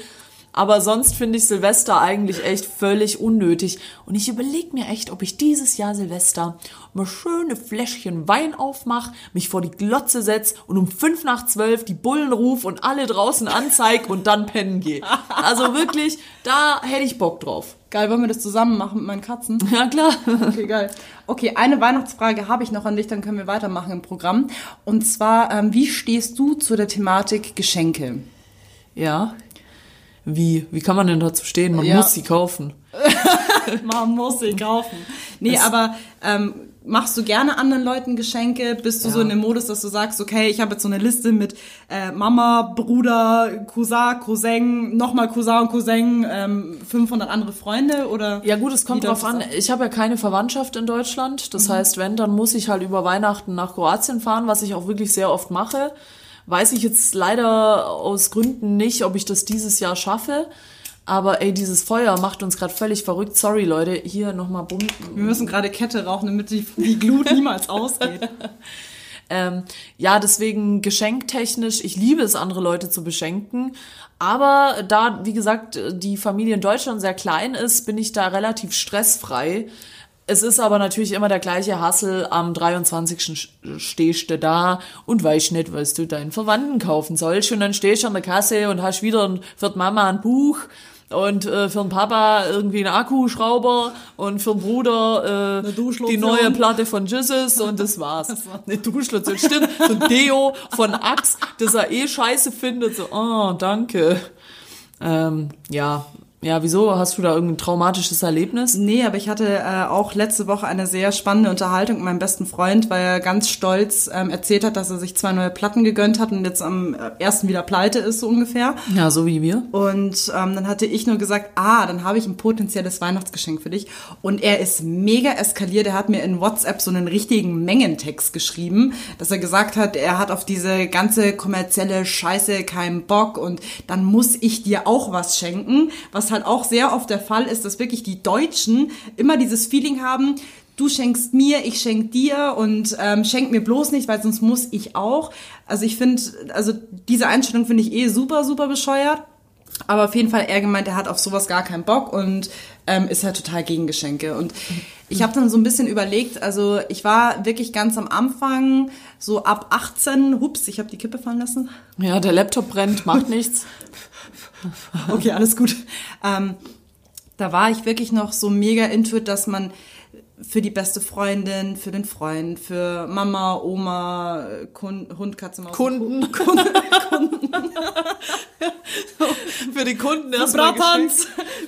Aber sonst finde ich Silvester eigentlich echt völlig unnötig. Und ich überlege mir echt, ob ich dieses Jahr Silvester mal schöne Fläschchen Wein aufmache, mich vor die Glotze setze und um fünf nach zwölf die Bullen ruf und alle draußen anzeig und dann pennen gehe. Also wirklich, da hätte ich Bock drauf. Geil, wollen wir das zusammen machen mit meinen Katzen? Ja, klar. Okay, geil. Okay, eine Weihnachtsfrage habe ich noch an dich, dann können wir weitermachen im Programm. Und zwar, ähm, wie stehst du zu der Thematik Geschenke? Ja. Wie? Wie kann man denn dazu stehen? Man Ja. muss sie kaufen. Man muss sie kaufen. Nee, Es- aber ähm, machst du gerne anderen Leuten Geschenke? Bist du so Ja. in dem Modus, dass du sagst, okay, ich habe jetzt so eine Liste mit äh, Mama, Bruder, Cousin, Cousin, nochmal Cousin und Cousin, ähm, 500 andere Freunde oder? Ja gut, es kommt drauf an. Ich habe ja keine Verwandtschaft in Deutschland. Das Mhm. heißt, wenn, dann muss ich halt über Weihnachten nach Kroatien fahren, was ich auch wirklich sehr oft mache. Weiß ich jetzt leider aus Gründen nicht, ob ich das dieses Jahr schaffe. Aber ey, dieses Feuer macht uns gerade völlig verrückt. Sorry, Leute. Hier nochmal bumm. Wir müssen gerade Kette rauchen, damit die, die Glut niemals ausgeht. Ähm, ja, deswegen geschenktechnisch, ich liebe es, andere Leute zu beschenken. Aber da, wie gesagt, die Familie in Deutschland sehr klein ist, bin ich da relativ stressfrei. Es ist aber natürlich immer der gleiche Hassel. Am 23. stehst du da und weißt nicht, was du deinen Verwandten kaufen sollst. Und dann stehst du an der Kasse und hast wieder für die Mama ein Buch Und äh, für den Papa irgendwie ein Akkuschrauber und für den Bruder äh, die neue Platte von Jesus und das war's. Eine Duschlotion, stimmt. So ein Deo von Axe, das er eh scheiße findet. So, oh, danke. Ähm, ja, ja, wieso? Hast du da irgendein traumatisches Erlebnis? Nee, aber ich hatte äh, auch letzte Woche eine sehr spannende Unterhaltung mit meinem besten Freund, weil er ganz stolz ähm, erzählt hat, dass er sich zwei neue Platten gegönnt hat und jetzt am äh, ersten wieder pleite ist, so ungefähr. Ja, so wie wir. Und ähm, dann hatte ich nur gesagt, ah, dann habe ich ein potenzielles Weihnachtsgeschenk für dich. Und er ist mega eskaliert. Er hat mir in WhatsApp so einen richtigen Mengentext geschrieben, dass er gesagt hat, er hat auf diese ganze kommerzielle Scheiße keinen Bock und dann muss ich dir auch was schenken. Was halt auch sehr oft der Fall ist, dass wirklich die Deutschen immer dieses Feeling haben, du schenkst mir, ich schenk dir und ähm, schenk mir bloß nicht, weil sonst muss ich auch. Also ich finde, also diese Einstellung finde ich eh super, super bescheuert. Aber auf jeden Fall, er gemeint, er hat auf sowas gar keinen Bock und ähm, ist halt total gegen Geschenke. Und ich habe dann so ein bisschen überlegt, also ich war wirklich ganz am Anfang, so ab 18, hups, ich habe die Kippe fallen lassen. Ja, der Laptop brennt, macht nichts. Okay, alles gut. Ähm, da war ich wirklich noch so mega into it, dass man für die beste Freundin, für den Freund, für Mama, Oma, Kun Hund, Katze, Maus. Kunden. Kunden. Für die Kunden erstmal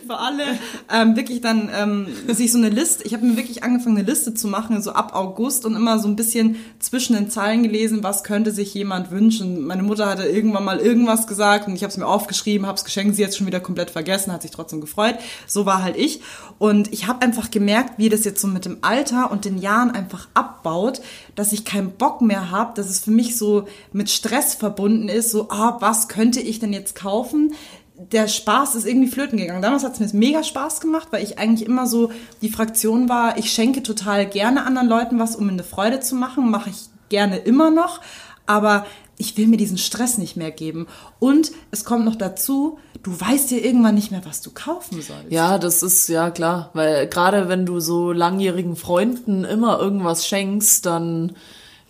für alle. Ähm, wirklich dann ähm, sich so eine Liste, ich habe mir wirklich angefangen, eine Liste zu machen, so ab August und immer so ein bisschen zwischen den Zeilen gelesen, was könnte sich jemand wünschen. Meine Mutter hatte irgendwann mal irgendwas gesagt und ich habe es mir aufgeschrieben, habe es geschenkt, sie jetzt schon wieder komplett vergessen, hat sich trotzdem gefreut. So war halt ich. Und ich habe einfach gemerkt, wie das jetzt so mit dem Alter und den Jahren einfach abbaut, dass ich keinen Bock mehr habe, dass es für mich so mit Stress verbunden ist, so, ah, was könnte ich denn jetzt kaufen? der Spaß ist irgendwie flöten gegangen. Damals hat es mir mega Spaß gemacht, weil ich eigentlich immer so die Fraktion war, ich schenke total gerne anderen Leuten was, um mir eine Freude zu machen. Mache ich gerne immer noch. Aber ich will mir diesen Stress nicht mehr geben. Und es kommt noch dazu, du weißt dir irgendwann nicht mehr, was du kaufen sollst. Ja, das ist ja klar, weil gerade wenn du so langjährigen Freunden immer irgendwas schenkst, dann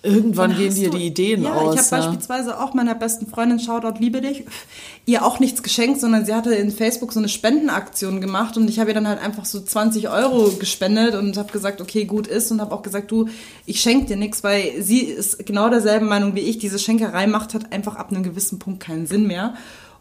irgendwann gehen dir die Ideen ja, aus. Ich habe beispielsweise auch meiner besten Freundin, Shoutout, liebe dich, ihr auch nichts geschenkt, sondern sie hatte in Facebook so eine Spendenaktion gemacht und ich habe ihr dann halt einfach so 20 Euro gespendet und habe gesagt, okay, gut ist und habe auch gesagt, du, ich schenke dir nichts, weil sie ist genau derselben Meinung wie ich. Diese Schenkerei macht halt einfach ab einem gewissen Punkt keinen Sinn mehr.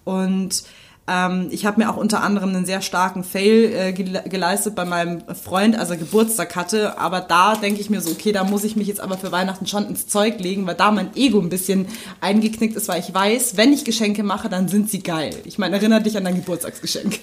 Und ähm, ich habe mir auch unter anderem einen sehr starken Fail äh, gele geleistet bei meinem Freund, als er Geburtstag hatte. Aber da denke ich mir so, okay, da muss ich mich jetzt aber für Weihnachten schon ins Zeug legen, weil da mein Ego ein bisschen eingeknickt ist, weil ich weiß, wenn ich Geschenke mache, dann sind sie geil. Ich meine, erinnere dich an dein Geburtstagsgeschenk.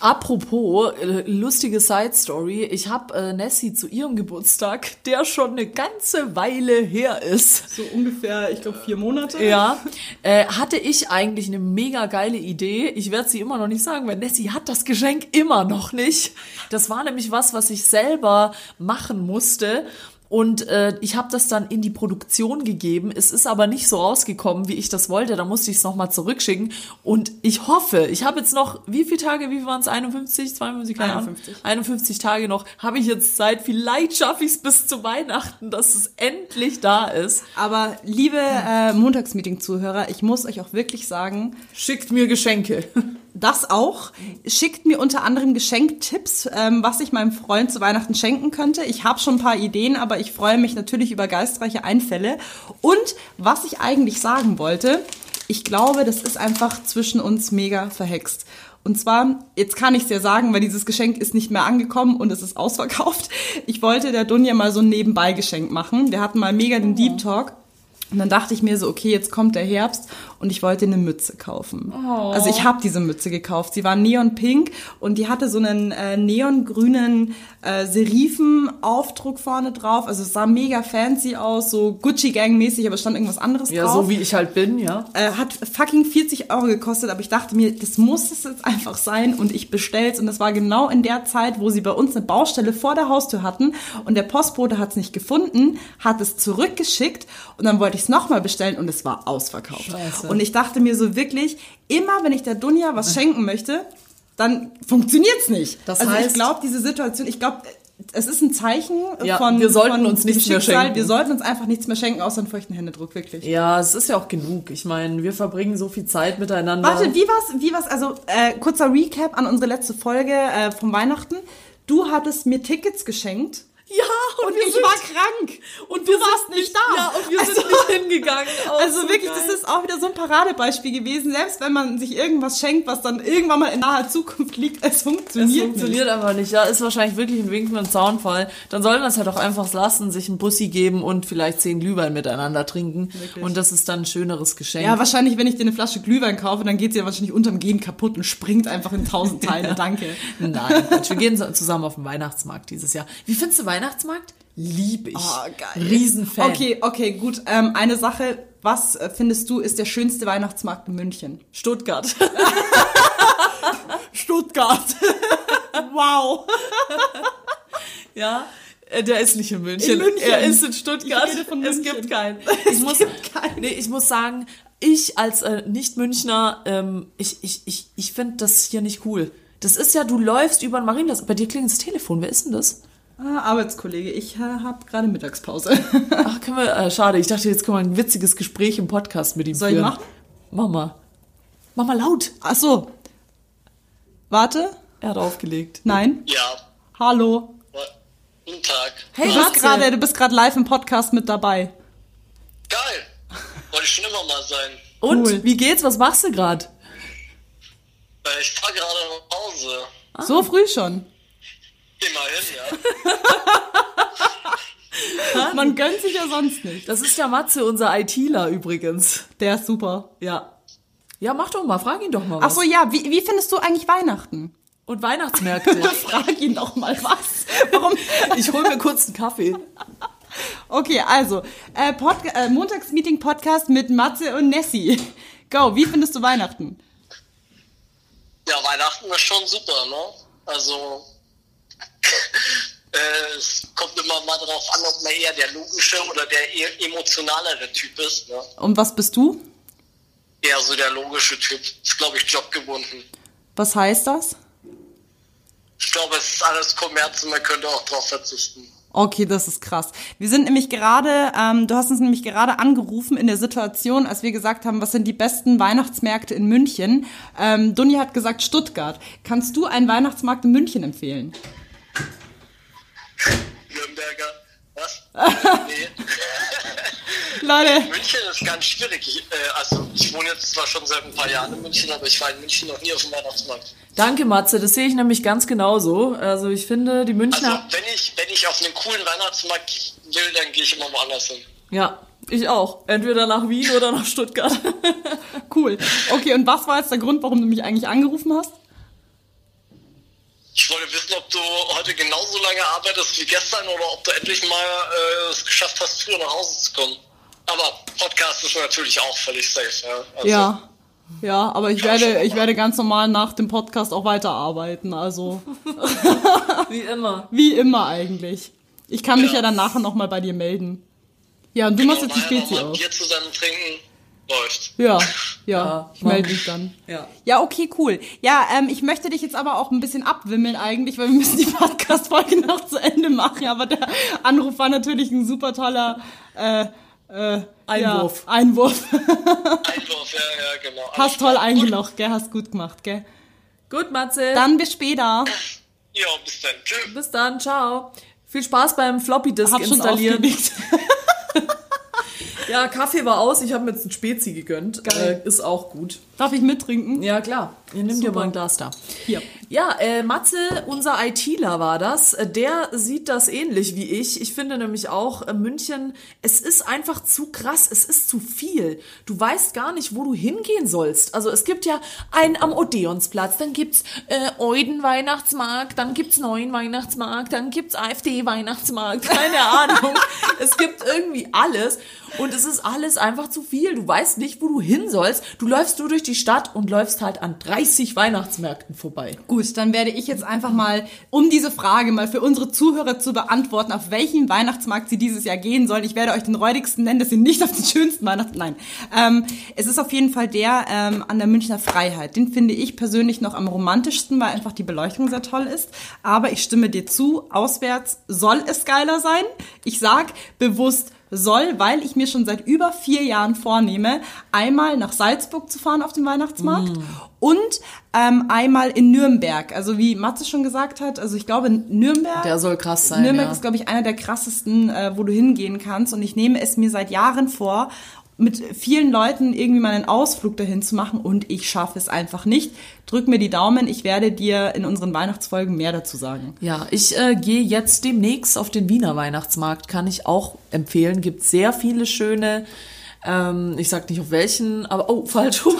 Apropos, äh, lustige Side Story. Ich habe äh, Nessie zu ihrem Geburtstag, der schon eine ganze Weile her ist. So ungefähr, ich glaube, vier Monate. Ja, äh, hatte ich eigentlich eine mega geile Idee. Ich werde sie immer noch nicht sagen, weil Nessie hat das Geschenk immer noch nicht. Das war nämlich was, was ich selber machen musste. Und äh, ich habe das dann in die Produktion gegeben. Es ist aber nicht so rausgekommen, wie ich das wollte. Da musste ich es nochmal zurückschicken. Und ich hoffe, ich habe jetzt noch, wie viele Tage, wie waren es? 51, 52, keine Ahnung. 51. 51 Tage noch, habe ich jetzt Zeit. Vielleicht schaffe ich es bis zu Weihnachten, dass es endlich da ist. Aber liebe äh, Montagsmeeting-Zuhörer, ich muss euch auch wirklich sagen, Schickt mir Geschenke. Das auch. Schickt mir unter anderem Geschenktipps, ähm, was ich meinem Freund zu Weihnachten schenken könnte. Ich habe schon ein paar Ideen, aber ich freue mich natürlich über geistreiche Einfälle. Und was ich eigentlich sagen wollte, ich glaube, das ist einfach zwischen uns mega verhext. Und zwar, jetzt kann ich es dir sagen, weil dieses Geschenk ist nicht mehr angekommen und es ist ausverkauft. Ich wollte der Dunja mal so ein Nebenbeigeschenk machen. Wir hatten mal mega den Deep Talk. Und dann dachte ich mir so, okay, jetzt kommt der Herbst und ich wollte eine Mütze kaufen. Also ich habe diese Mütze gekauft. Sie war neonpink und die hatte so einen äh, neongrünen äh, Serifen-Aufdruck vorne drauf. Also es sah mega fancy aus, so Gucci Gang-mäßig, aber stand irgendwas anderes Ja, drauf. so wie ich halt bin, ja. Äh, hat fucking 40 Euro gekostet, aber ich dachte mir, das muss es jetzt einfach sein und ich bestell's und das war genau in der Zeit, wo sie bei uns eine Baustelle vor der Haustür hatten und der Postbote hat es nicht gefunden, hat es zurückgeschickt und dann wollte ich es nochmal bestellen und es war ausverkauft. Scheiße. Und ich dachte mir so wirklich, immer wenn ich der Dunja was schenken möchte, dann funktioniert's nicht. Das also ich heißt- glaube, diese Situation, ich glaube, es ist ein Zeichen Ja, von wir sollten von uns nichts mehr schenken. Wir sollten uns einfach nichts mehr schenken, außer einen feuchten Händedruck, wirklich. Ja, es ist ja auch genug. Ich meine, wir verbringen so viel Zeit miteinander. Warte, wie war's, wie war's, also äh, kurzer Recap an unsere letzte Folge äh, vom Weihnachten. Du hattest mir Tickets geschenkt Ja, und, wir ich sind- war krank und du warst nicht da. Ja, und wir sind nicht hingegangen. Auch Also so wirklich, geil. das ist auch wieder so ein Paradebeispiel gewesen. Selbst wenn man sich irgendwas schenkt, was dann irgendwann mal in naher Zukunft liegt, es Es funktioniert, funktioniert einfach nicht. Ja, ist wahrscheinlich wirklich ein Wink mit dem Zaunfall. Dann soll man es halt auch einfach lassen, sich einen Bussi geben und vielleicht zehn Glühwein miteinander trinken. Und das ist dann ein schöneres Geschenk. nicht. Ja, wahrscheinlich, wenn ich dir eine Flasche Glühwein kaufe, dann geht sie ja wahrscheinlich unterm Gehen kaputt und springt einfach in tausend Teile. Danke. Nein, Quatsch. wir gehen zusammen auf den Weihnachtsmarkt dieses Jahr. Wie findest du Weihnachtsmarkt? Liebe ich. Oh, geil. Riesenfan. Okay, okay, gut. Ähm, eine Sache, was äh, findest du ist der schönste Weihnachtsmarkt in München? Stuttgart. Stuttgart. wow. Ja, äh, der ist nicht in München. In München. Er ist in Stuttgart. Es gibt keinen. Ich muss, gibt keinen. Nee, ich muss sagen, ich als äh, Nicht-Münchner, ähm, ich, ich, ich, ich finde das hier nicht cool. Das ist ja, du läufst über den Marienplatz. Bei dir klingelt das Telefon. Wer ist denn das? Ah, Arbeitskollege, ich äh, habe gerade Mittagspause. Ach, können wir, äh, schade. Ich dachte, jetzt können wir ein witziges Gespräch im Podcast mit ihm Soll ich führen. machen? Mach mal. Mach mal laut. Ach so. Warte. Er hat aufgelegt. Nein. Ja, Hallo. guten Tag. Hey, Du bist gerade, du bist gerade live im Podcast mit dabei. Geil. Wollte ich schon immer mal sein. Und, Cool. wie geht's? Was machst du gerade? Äh, Ich fahre gerade nach Hause. So früh schon. Immerhin, ja. Man gönnt sich ja sonst nicht. Das ist ja Matze, unser ITler übrigens. Der ist super. Ja. Ja, mach doch mal. Frag ihn doch mal was. Ach so, ja. Wie, wie findest du eigentlich Weihnachten? Und Weihnachtsmärkte. Frag ihn doch mal was. Warum? Ich hol mir kurz einen Kaffee. Okay, also äh, Pod äh, Montagsmeeting Podcast mit Matze und Nessie. Go. Wie findest du Weihnachten? Ja, Weihnachten ist schon super, ne? Also, es kommt immer mal drauf an, ob man eher der logische oder der eher emotionalere Typ ist, ne? Und was bist du? Eher so der logische Typ. Ist, glaube ich, jobgebunden. Was heißt das? Ich glaube, es ist alles Kommerz und man könnte auch drauf verzichten. Okay, das ist krass. Wir sind nämlich gerade, ähm, du hast uns nämlich gerade angerufen in der Situation, als wir gesagt haben, was sind die besten Weihnachtsmärkte in München. Ähm, Dunni hat gesagt Stuttgart. Kannst du einen Weihnachtsmarkt in München empfehlen? Nürnberger, was? nee. Leute, München ist ganz schwierig. Ich, äh, also ich wohne jetzt zwar schon seit ein paar Jahren in München, aber ich war in München noch nie auf dem Weihnachtsmarkt. Danke, Matze. Das sehe ich nämlich ganz genauso. Also ich finde, die Also Münchner... wenn ich, wenn ich auf einen coolen Weihnachtsmarkt will, dann gehe ich immer woanders hin. Ja, ich auch. Entweder nach Wien oder nach Stuttgart. cool. Okay, und was war jetzt der Grund, warum du mich eigentlich angerufen hast? Ich wollte wissen, ob du heute genauso lange arbeitest wie gestern oder ob du endlich mal äh, es geschafft hast, früher nach Hause zu kommen. Aber Podcast ist natürlich auch völlig safe. Ja, also, Ja. Ja, aber ich werde, ich werde ganz normal nach dem Podcast auch weiterarbeiten. Also Wie immer. wie immer eigentlich. Ich kann mich ja, Ja. dann nachher nochmal bei dir melden. Ja, und du machst jetzt die nachher noch Spezi mal ein auf. Bier zusammen trinken, läuft. Ja, ja, Ja, ich melde mich dann. Ja. Ja, okay, cool. Ja, ähm, ich möchte dich jetzt aber auch ein bisschen abwimmeln eigentlich, weil wir müssen die Podcast-Folge noch zu Ende machen. Aber der Anruf war natürlich ein super toller äh, äh, Einwurf. Ja, Einwurf. Einwurf, ja, ja, genau. Alles Hast toll eingelocht, gell? Hast gut gemacht, gell? Gut, Matze. Dann bis später. Ja, bis dann. Tschüss. Bis dann. Ciao. Viel Spaß beim Floppy Disk Hab schon installieren. Ja, Kaffee war aus. Ich habe mir jetzt einen Spezi gegönnt. Geil. Äh, ist auch gut. Darf ich mittrinken? Ja, klar. Ihr nehmt dir mal ein Glas da. Hier. Ja, äh, Matze, unser ITler war das. Äh, Der sieht das ähnlich wie ich. Ich finde nämlich auch, äh, München, es ist einfach zu krass, es ist zu viel. Du weißt gar nicht, wo du hingehen sollst. Also es gibt ja einen am Odeonsplatz, dann gibt's äh, Euden Weihnachtsmarkt, dann gibt's Neuen Weihnachtsmarkt, dann gibt's AfD Weihnachtsmarkt, keine Ahnung. es gibt irgendwie alles. Und es ist alles einfach zu viel. Du weißt nicht, wo du hin sollst. Du läufst nur durch die Stadt und läufst halt an 30 Weihnachtsmärkten vorbei. Gut, dann werde ich jetzt einfach mal, um diese Frage mal für unsere Zuhörer zu beantworten, auf welchen Weihnachtsmarkt sie dieses Jahr gehen sollen. Ich werde euch den räudigsten nennen, das sind nicht auf den schönsten Weihnachten. Nein. Ähm, es ist auf jeden Fall der ähm, an der Münchner Freiheit. Den finde ich persönlich noch am romantischsten, weil einfach die Beleuchtung sehr toll ist. Aber ich stimme dir zu, auswärts soll es geiler sein. Ich sag bewusst soll, weil ich mir schon seit über vier Jahren vornehme, einmal nach Salzburg zu fahren auf den Weihnachtsmarkt und ähm, einmal in Nürnberg. Also wie Matze schon gesagt hat, also ich glaube Nürnberg. Der soll krass sein, Nürnberg ja. ist, glaube ich, einer der krassesten, äh, wo du hingehen kannst. Und ich nehme es mir seit Jahren vor, mit vielen Leuten irgendwie mal einen Ausflug dahin zu machen und ich schaffe es einfach nicht. Drück mir die Daumen, ich werde dir in unseren Weihnachtsfolgen mehr dazu sagen. Ja, ich äh, gehe jetzt demnächst auf den Wiener Weihnachtsmarkt, kann ich auch empfehlen. Gibt sehr viele schöne, ähm, ich sag nicht auf welchen, aber oh, falsch rum.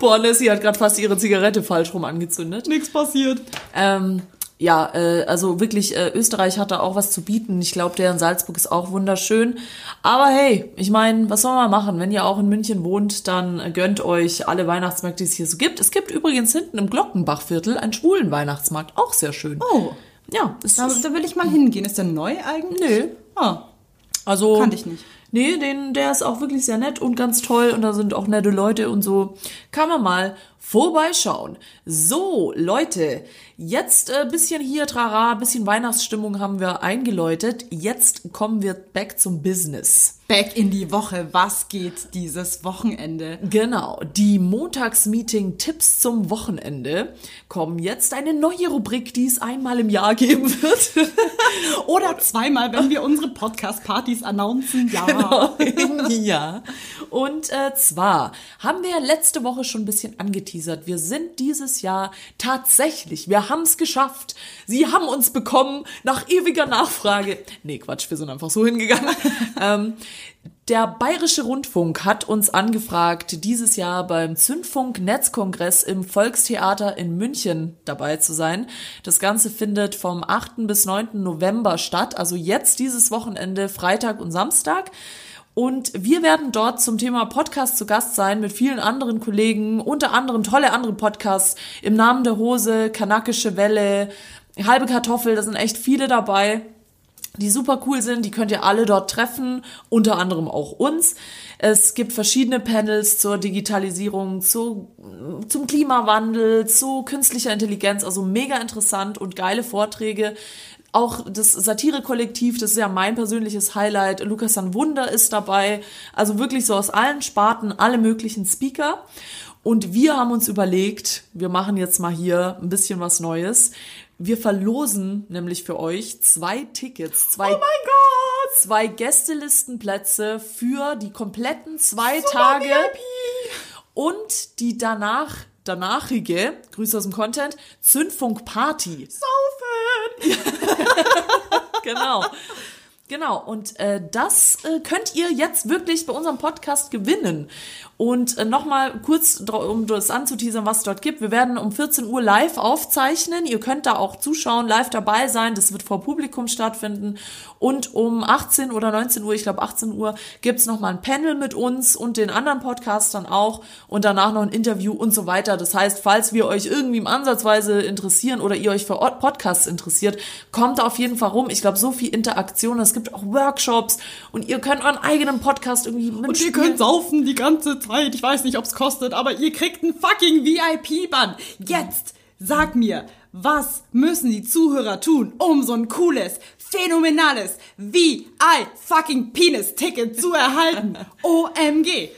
Boah, Nessie hat gerade fast ihre Zigarette falsch rum angezündet. Nichts passiert. Ähm, ja, äh, also wirklich, äh, Österreich hat da auch was zu bieten. Ich glaube, der in Salzburg ist auch wunderschön. Aber hey, ich meine, was soll man machen? Wenn ihr auch in München wohnt, dann gönnt euch alle Weihnachtsmärkte, die es hier so gibt. Es gibt übrigens hinten im Glockenbachviertel einen schwulen Weihnachtsmarkt, auch sehr schön. Oh, Ja, es da, ist, da will ich mal hingehen. Ist der neu eigentlich? Nö. Ah, also kannte ich nicht. Nee, den, der ist auch wirklich sehr nett und ganz toll und da sind auch nette Leute und so. Kann man mal vorbeischauen. So, Leute, jetzt äh, bisschen hier trara, bisschen Weihnachtsstimmung haben wir eingeläutet. Jetzt kommen wir back zum Business. Back in die Woche. Was geht dieses Wochenende? Genau, die Montagsmeeting-Tipps zum Wochenende kommen jetzt eine neue Rubrik, die es einmal im Jahr geben wird. Oder zweimal, wenn wir unsere Podcast-Partys announcen. Ja. ja. Und äh, zwar haben wir letzte Woche schon ein bisschen angeteasert. Wir sind dieses Jahr tatsächlich, wir haben es geschafft. Sie haben uns bekommen nach ewiger Nachfrage. Nee, Quatsch, wir sind einfach so hingegangen. ähm, der Bayerische Rundfunk hat uns angefragt, dieses Jahr beim Zündfunk Netzkongress im Volkstheater in München dabei zu sein. Das Ganze findet vom 8. bis 9. November statt, also jetzt dieses Wochenende, Freitag und Samstag. Und wir werden dort zum Thema Podcast zu Gast sein mit vielen anderen Kollegen, unter anderem tolle andere Podcasts im Namen der Hose, Kanakische Welle, Halbe Kartoffel, da sind echt viele dabei die super cool sind. Die könnt ihr alle dort treffen, unter anderem auch uns. Es gibt verschiedene Panels zur Digitalisierung, zu, zum Klimawandel, zu künstlicher Intelligenz, also mega interessant und geile Vorträge. Auch das Satire-Kollektiv, das ist ja mein persönliches Highlight. Lukas San Wunder ist dabei. Also wirklich so aus allen Sparten, alle möglichen Speaker. Und wir haben uns überlegt, wir machen jetzt mal hier ein bisschen was Neues. Wir verlosen nämlich für euch zwei Tickets, zwei, oh mein Gott, zwei Gästelistenplätze für die kompletten zwei Tage und die danach danachige, Grüße aus dem Content, Zündfunk Party. Saufen! Genau. Genau, und äh, das äh, könnt ihr jetzt wirklich bei unserem Podcast gewinnen. Und äh, nochmal kurz, um das anzuteasern, was es dort gibt. Wir werden um 14 Uhr live aufzeichnen. Ihr könnt da auch zuschauen, live dabei sein. Das wird vor Publikum stattfinden. Und um 18 oder 19 Uhr, ich glaube 18 Uhr, gibt's noch nochmal ein Panel mit uns und den anderen Podcastern auch. Und danach noch ein Interview und so weiter. Das heißt, falls wir euch irgendwie im Ansatzweise interessieren oder ihr euch für Podcasts interessiert, kommt auf jeden Fall rum. Ich glaube, so viel Interaktion. Es gibt auch Workshops und ihr könnt euren eigenen Podcast irgendwie Und ihr mitspielen. könnt saufen die ganze Zeit. Ich weiß nicht, ob's kostet, aber ihr kriegt einen fucking VIP-Band. Jetzt sag mir, was müssen die Zuhörer tun, um so ein cooles, phänomenales VIP-fucking-Penis-Ticket zu erhalten? OMG.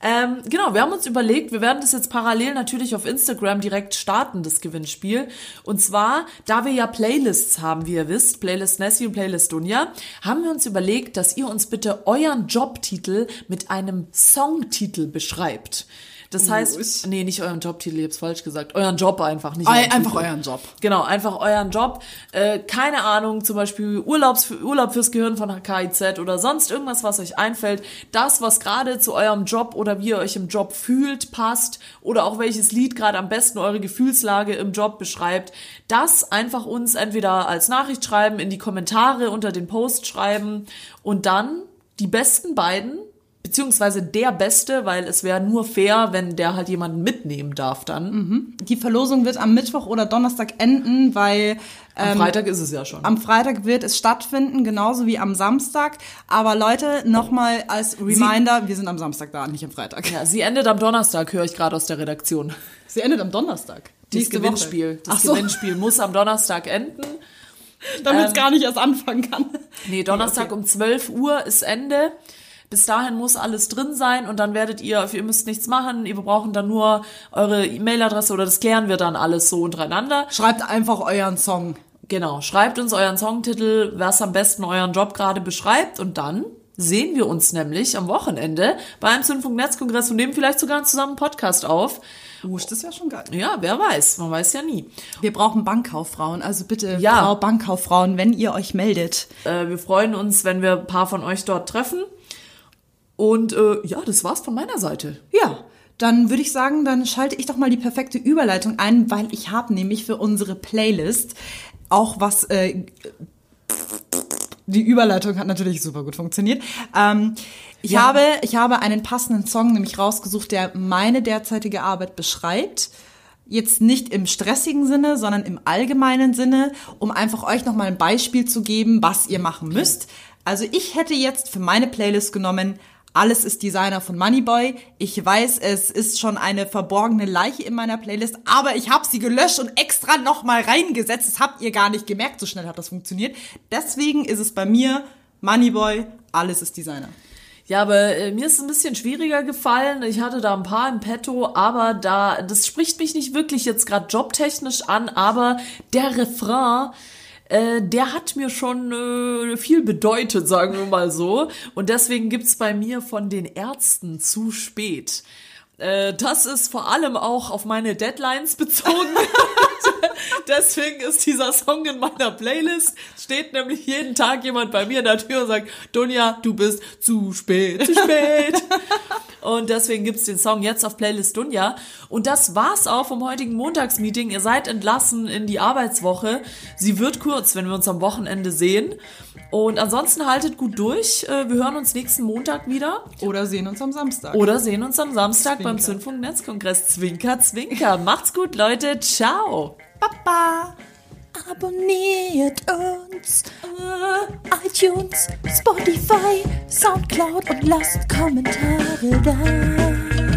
Ähm, genau, wir haben uns überlegt, wir werden das jetzt parallel natürlich auf Instagram direkt starten, das Gewinnspiel. Und zwar, da wir ja Playlists haben, wie ihr wisst, Playlist Nessie und Playlist Dunja, haben wir uns überlegt, dass ihr uns bitte euren Jobtitel mit einem Songtitel beschreibt. Das heißt, nee, nicht euren Jobtitel, ich hab's falsch gesagt. Euren Job einfach, nicht euren Einfach Titel. euren Job. Genau, einfach euren Job. Äh, keine Ahnung, zum Beispiel Urlaubs, Urlaub fürs Gehirn von KIZ oder sonst irgendwas, was euch einfällt. Das, was gerade zu eurem Job oder wie ihr euch im Job fühlt, passt oder auch welches Lied gerade am besten eure Gefühlslage im Job beschreibt. Das einfach uns entweder als Nachricht schreiben, in die Kommentare unter den Post schreiben und dann die besten beiden, beziehungsweise der Beste, weil es wäre nur fair, wenn der halt jemanden mitnehmen darf dann. Die Verlosung wird am Mittwoch oder Donnerstag enden, weil Am Freitag ist es ja schon. am Freitag wird es stattfinden, genauso wie am Samstag. Aber Leute, nochmal als Reminder, wir sind am Samstag da, nicht am Freitag. ja, sie endet am Donnerstag, höre ich gerade aus der Redaktion. Sie endet am Donnerstag. Das Gewinnspiel. Woche. Das Ach so, Gewinnspiel muss am Donnerstag enden. damit es gar nicht erst anfangen kann. Nee, Donnerstag um 12 Uhr ist Ende. Bis dahin muss alles drin sein und dann werdet ihr, ihr müsst nichts machen, ihr brauchen dann nur eure E-Mail-Adresse oder das klären wir dann alles so untereinander. Schreibt einfach euren Song. Genau, schreibt uns euren Songtitel, was am besten euren Job gerade beschreibt und dann sehen wir uns nämlich am Wochenende beim Zündfunk-Netzkongress und nehmen vielleicht sogar zusammen einen Podcast auf. Uh, das wäre schon geil. Ja, wer weiß, man weiß ja nie. Wir brauchen Bankkauffrauen, also bitte, Ja. Frau Bankkauffrauen, wenn ihr euch meldet. Äh, wir freuen uns, wenn wir ein paar von euch dort treffen. Und äh, ja, das war's von meiner Seite. Ja, dann würde ich sagen, dann schalte ich doch mal die perfekte Überleitung ein, weil ich habe nämlich für unsere Playlist auch was. Äh, die Überleitung hat natürlich super gut funktioniert. Ähm, ich, Ja. habe, ich habe einen passenden Song nämlich rausgesucht, der meine derzeitige Arbeit beschreibt. Jetzt nicht im stressigen Sinne, sondern im allgemeinen Sinne, um einfach euch nochmal ein Beispiel zu geben, was ihr machen müsst. Also ich hätte jetzt für meine Playlist genommen, alles ist Designer von Moneyboy. Ich weiß, es ist schon eine verborgene Leiche in meiner Playlist, aber ich habe sie gelöscht und extra nochmal reingesetzt. Das habt ihr gar nicht gemerkt, so schnell hat das funktioniert. Deswegen ist es bei mir Moneyboy, alles ist Designer. Ja, aber äh, mir ist es ein bisschen schwieriger gefallen. Ich hatte da ein paar im Petto, aber da, das spricht mich nicht wirklich jetzt gerade jobtechnisch an, aber der Refrain, äh, der hat mir schon äh, viel bedeutet, sagen wir mal so. Und deswegen gibt's bei mir von den Ärzten zu spät. Äh, das ist vor allem auch auf meine Deadlines bezogen. Deswegen ist dieser Song in meiner Playlist. Steht nämlich jeden Tag jemand bei mir in der Tür und sagt, Dunja, du bist zu spät, zu spät. und deswegen gibt's den Song jetzt auf Playlist Dunja. Und das war's auch vom heutigen Montagsmeeting. Ihr seid entlassen in die Arbeitswoche. Sie wird kurz, wenn wir uns am Wochenende sehen. Und ansonsten haltet gut durch. Äh, Wir hören uns nächsten Montag wieder. Oder sehen uns am Samstag. Oder sehen uns am Samstag beim Zwinker. Zündfunk-Netzkongress. Zwinker, zwinker. Macht's gut, Leute. Ciao. Baba. Abonniert uns. Äh, iTunes, Spotify, Soundcloud und lasst Kommentare da.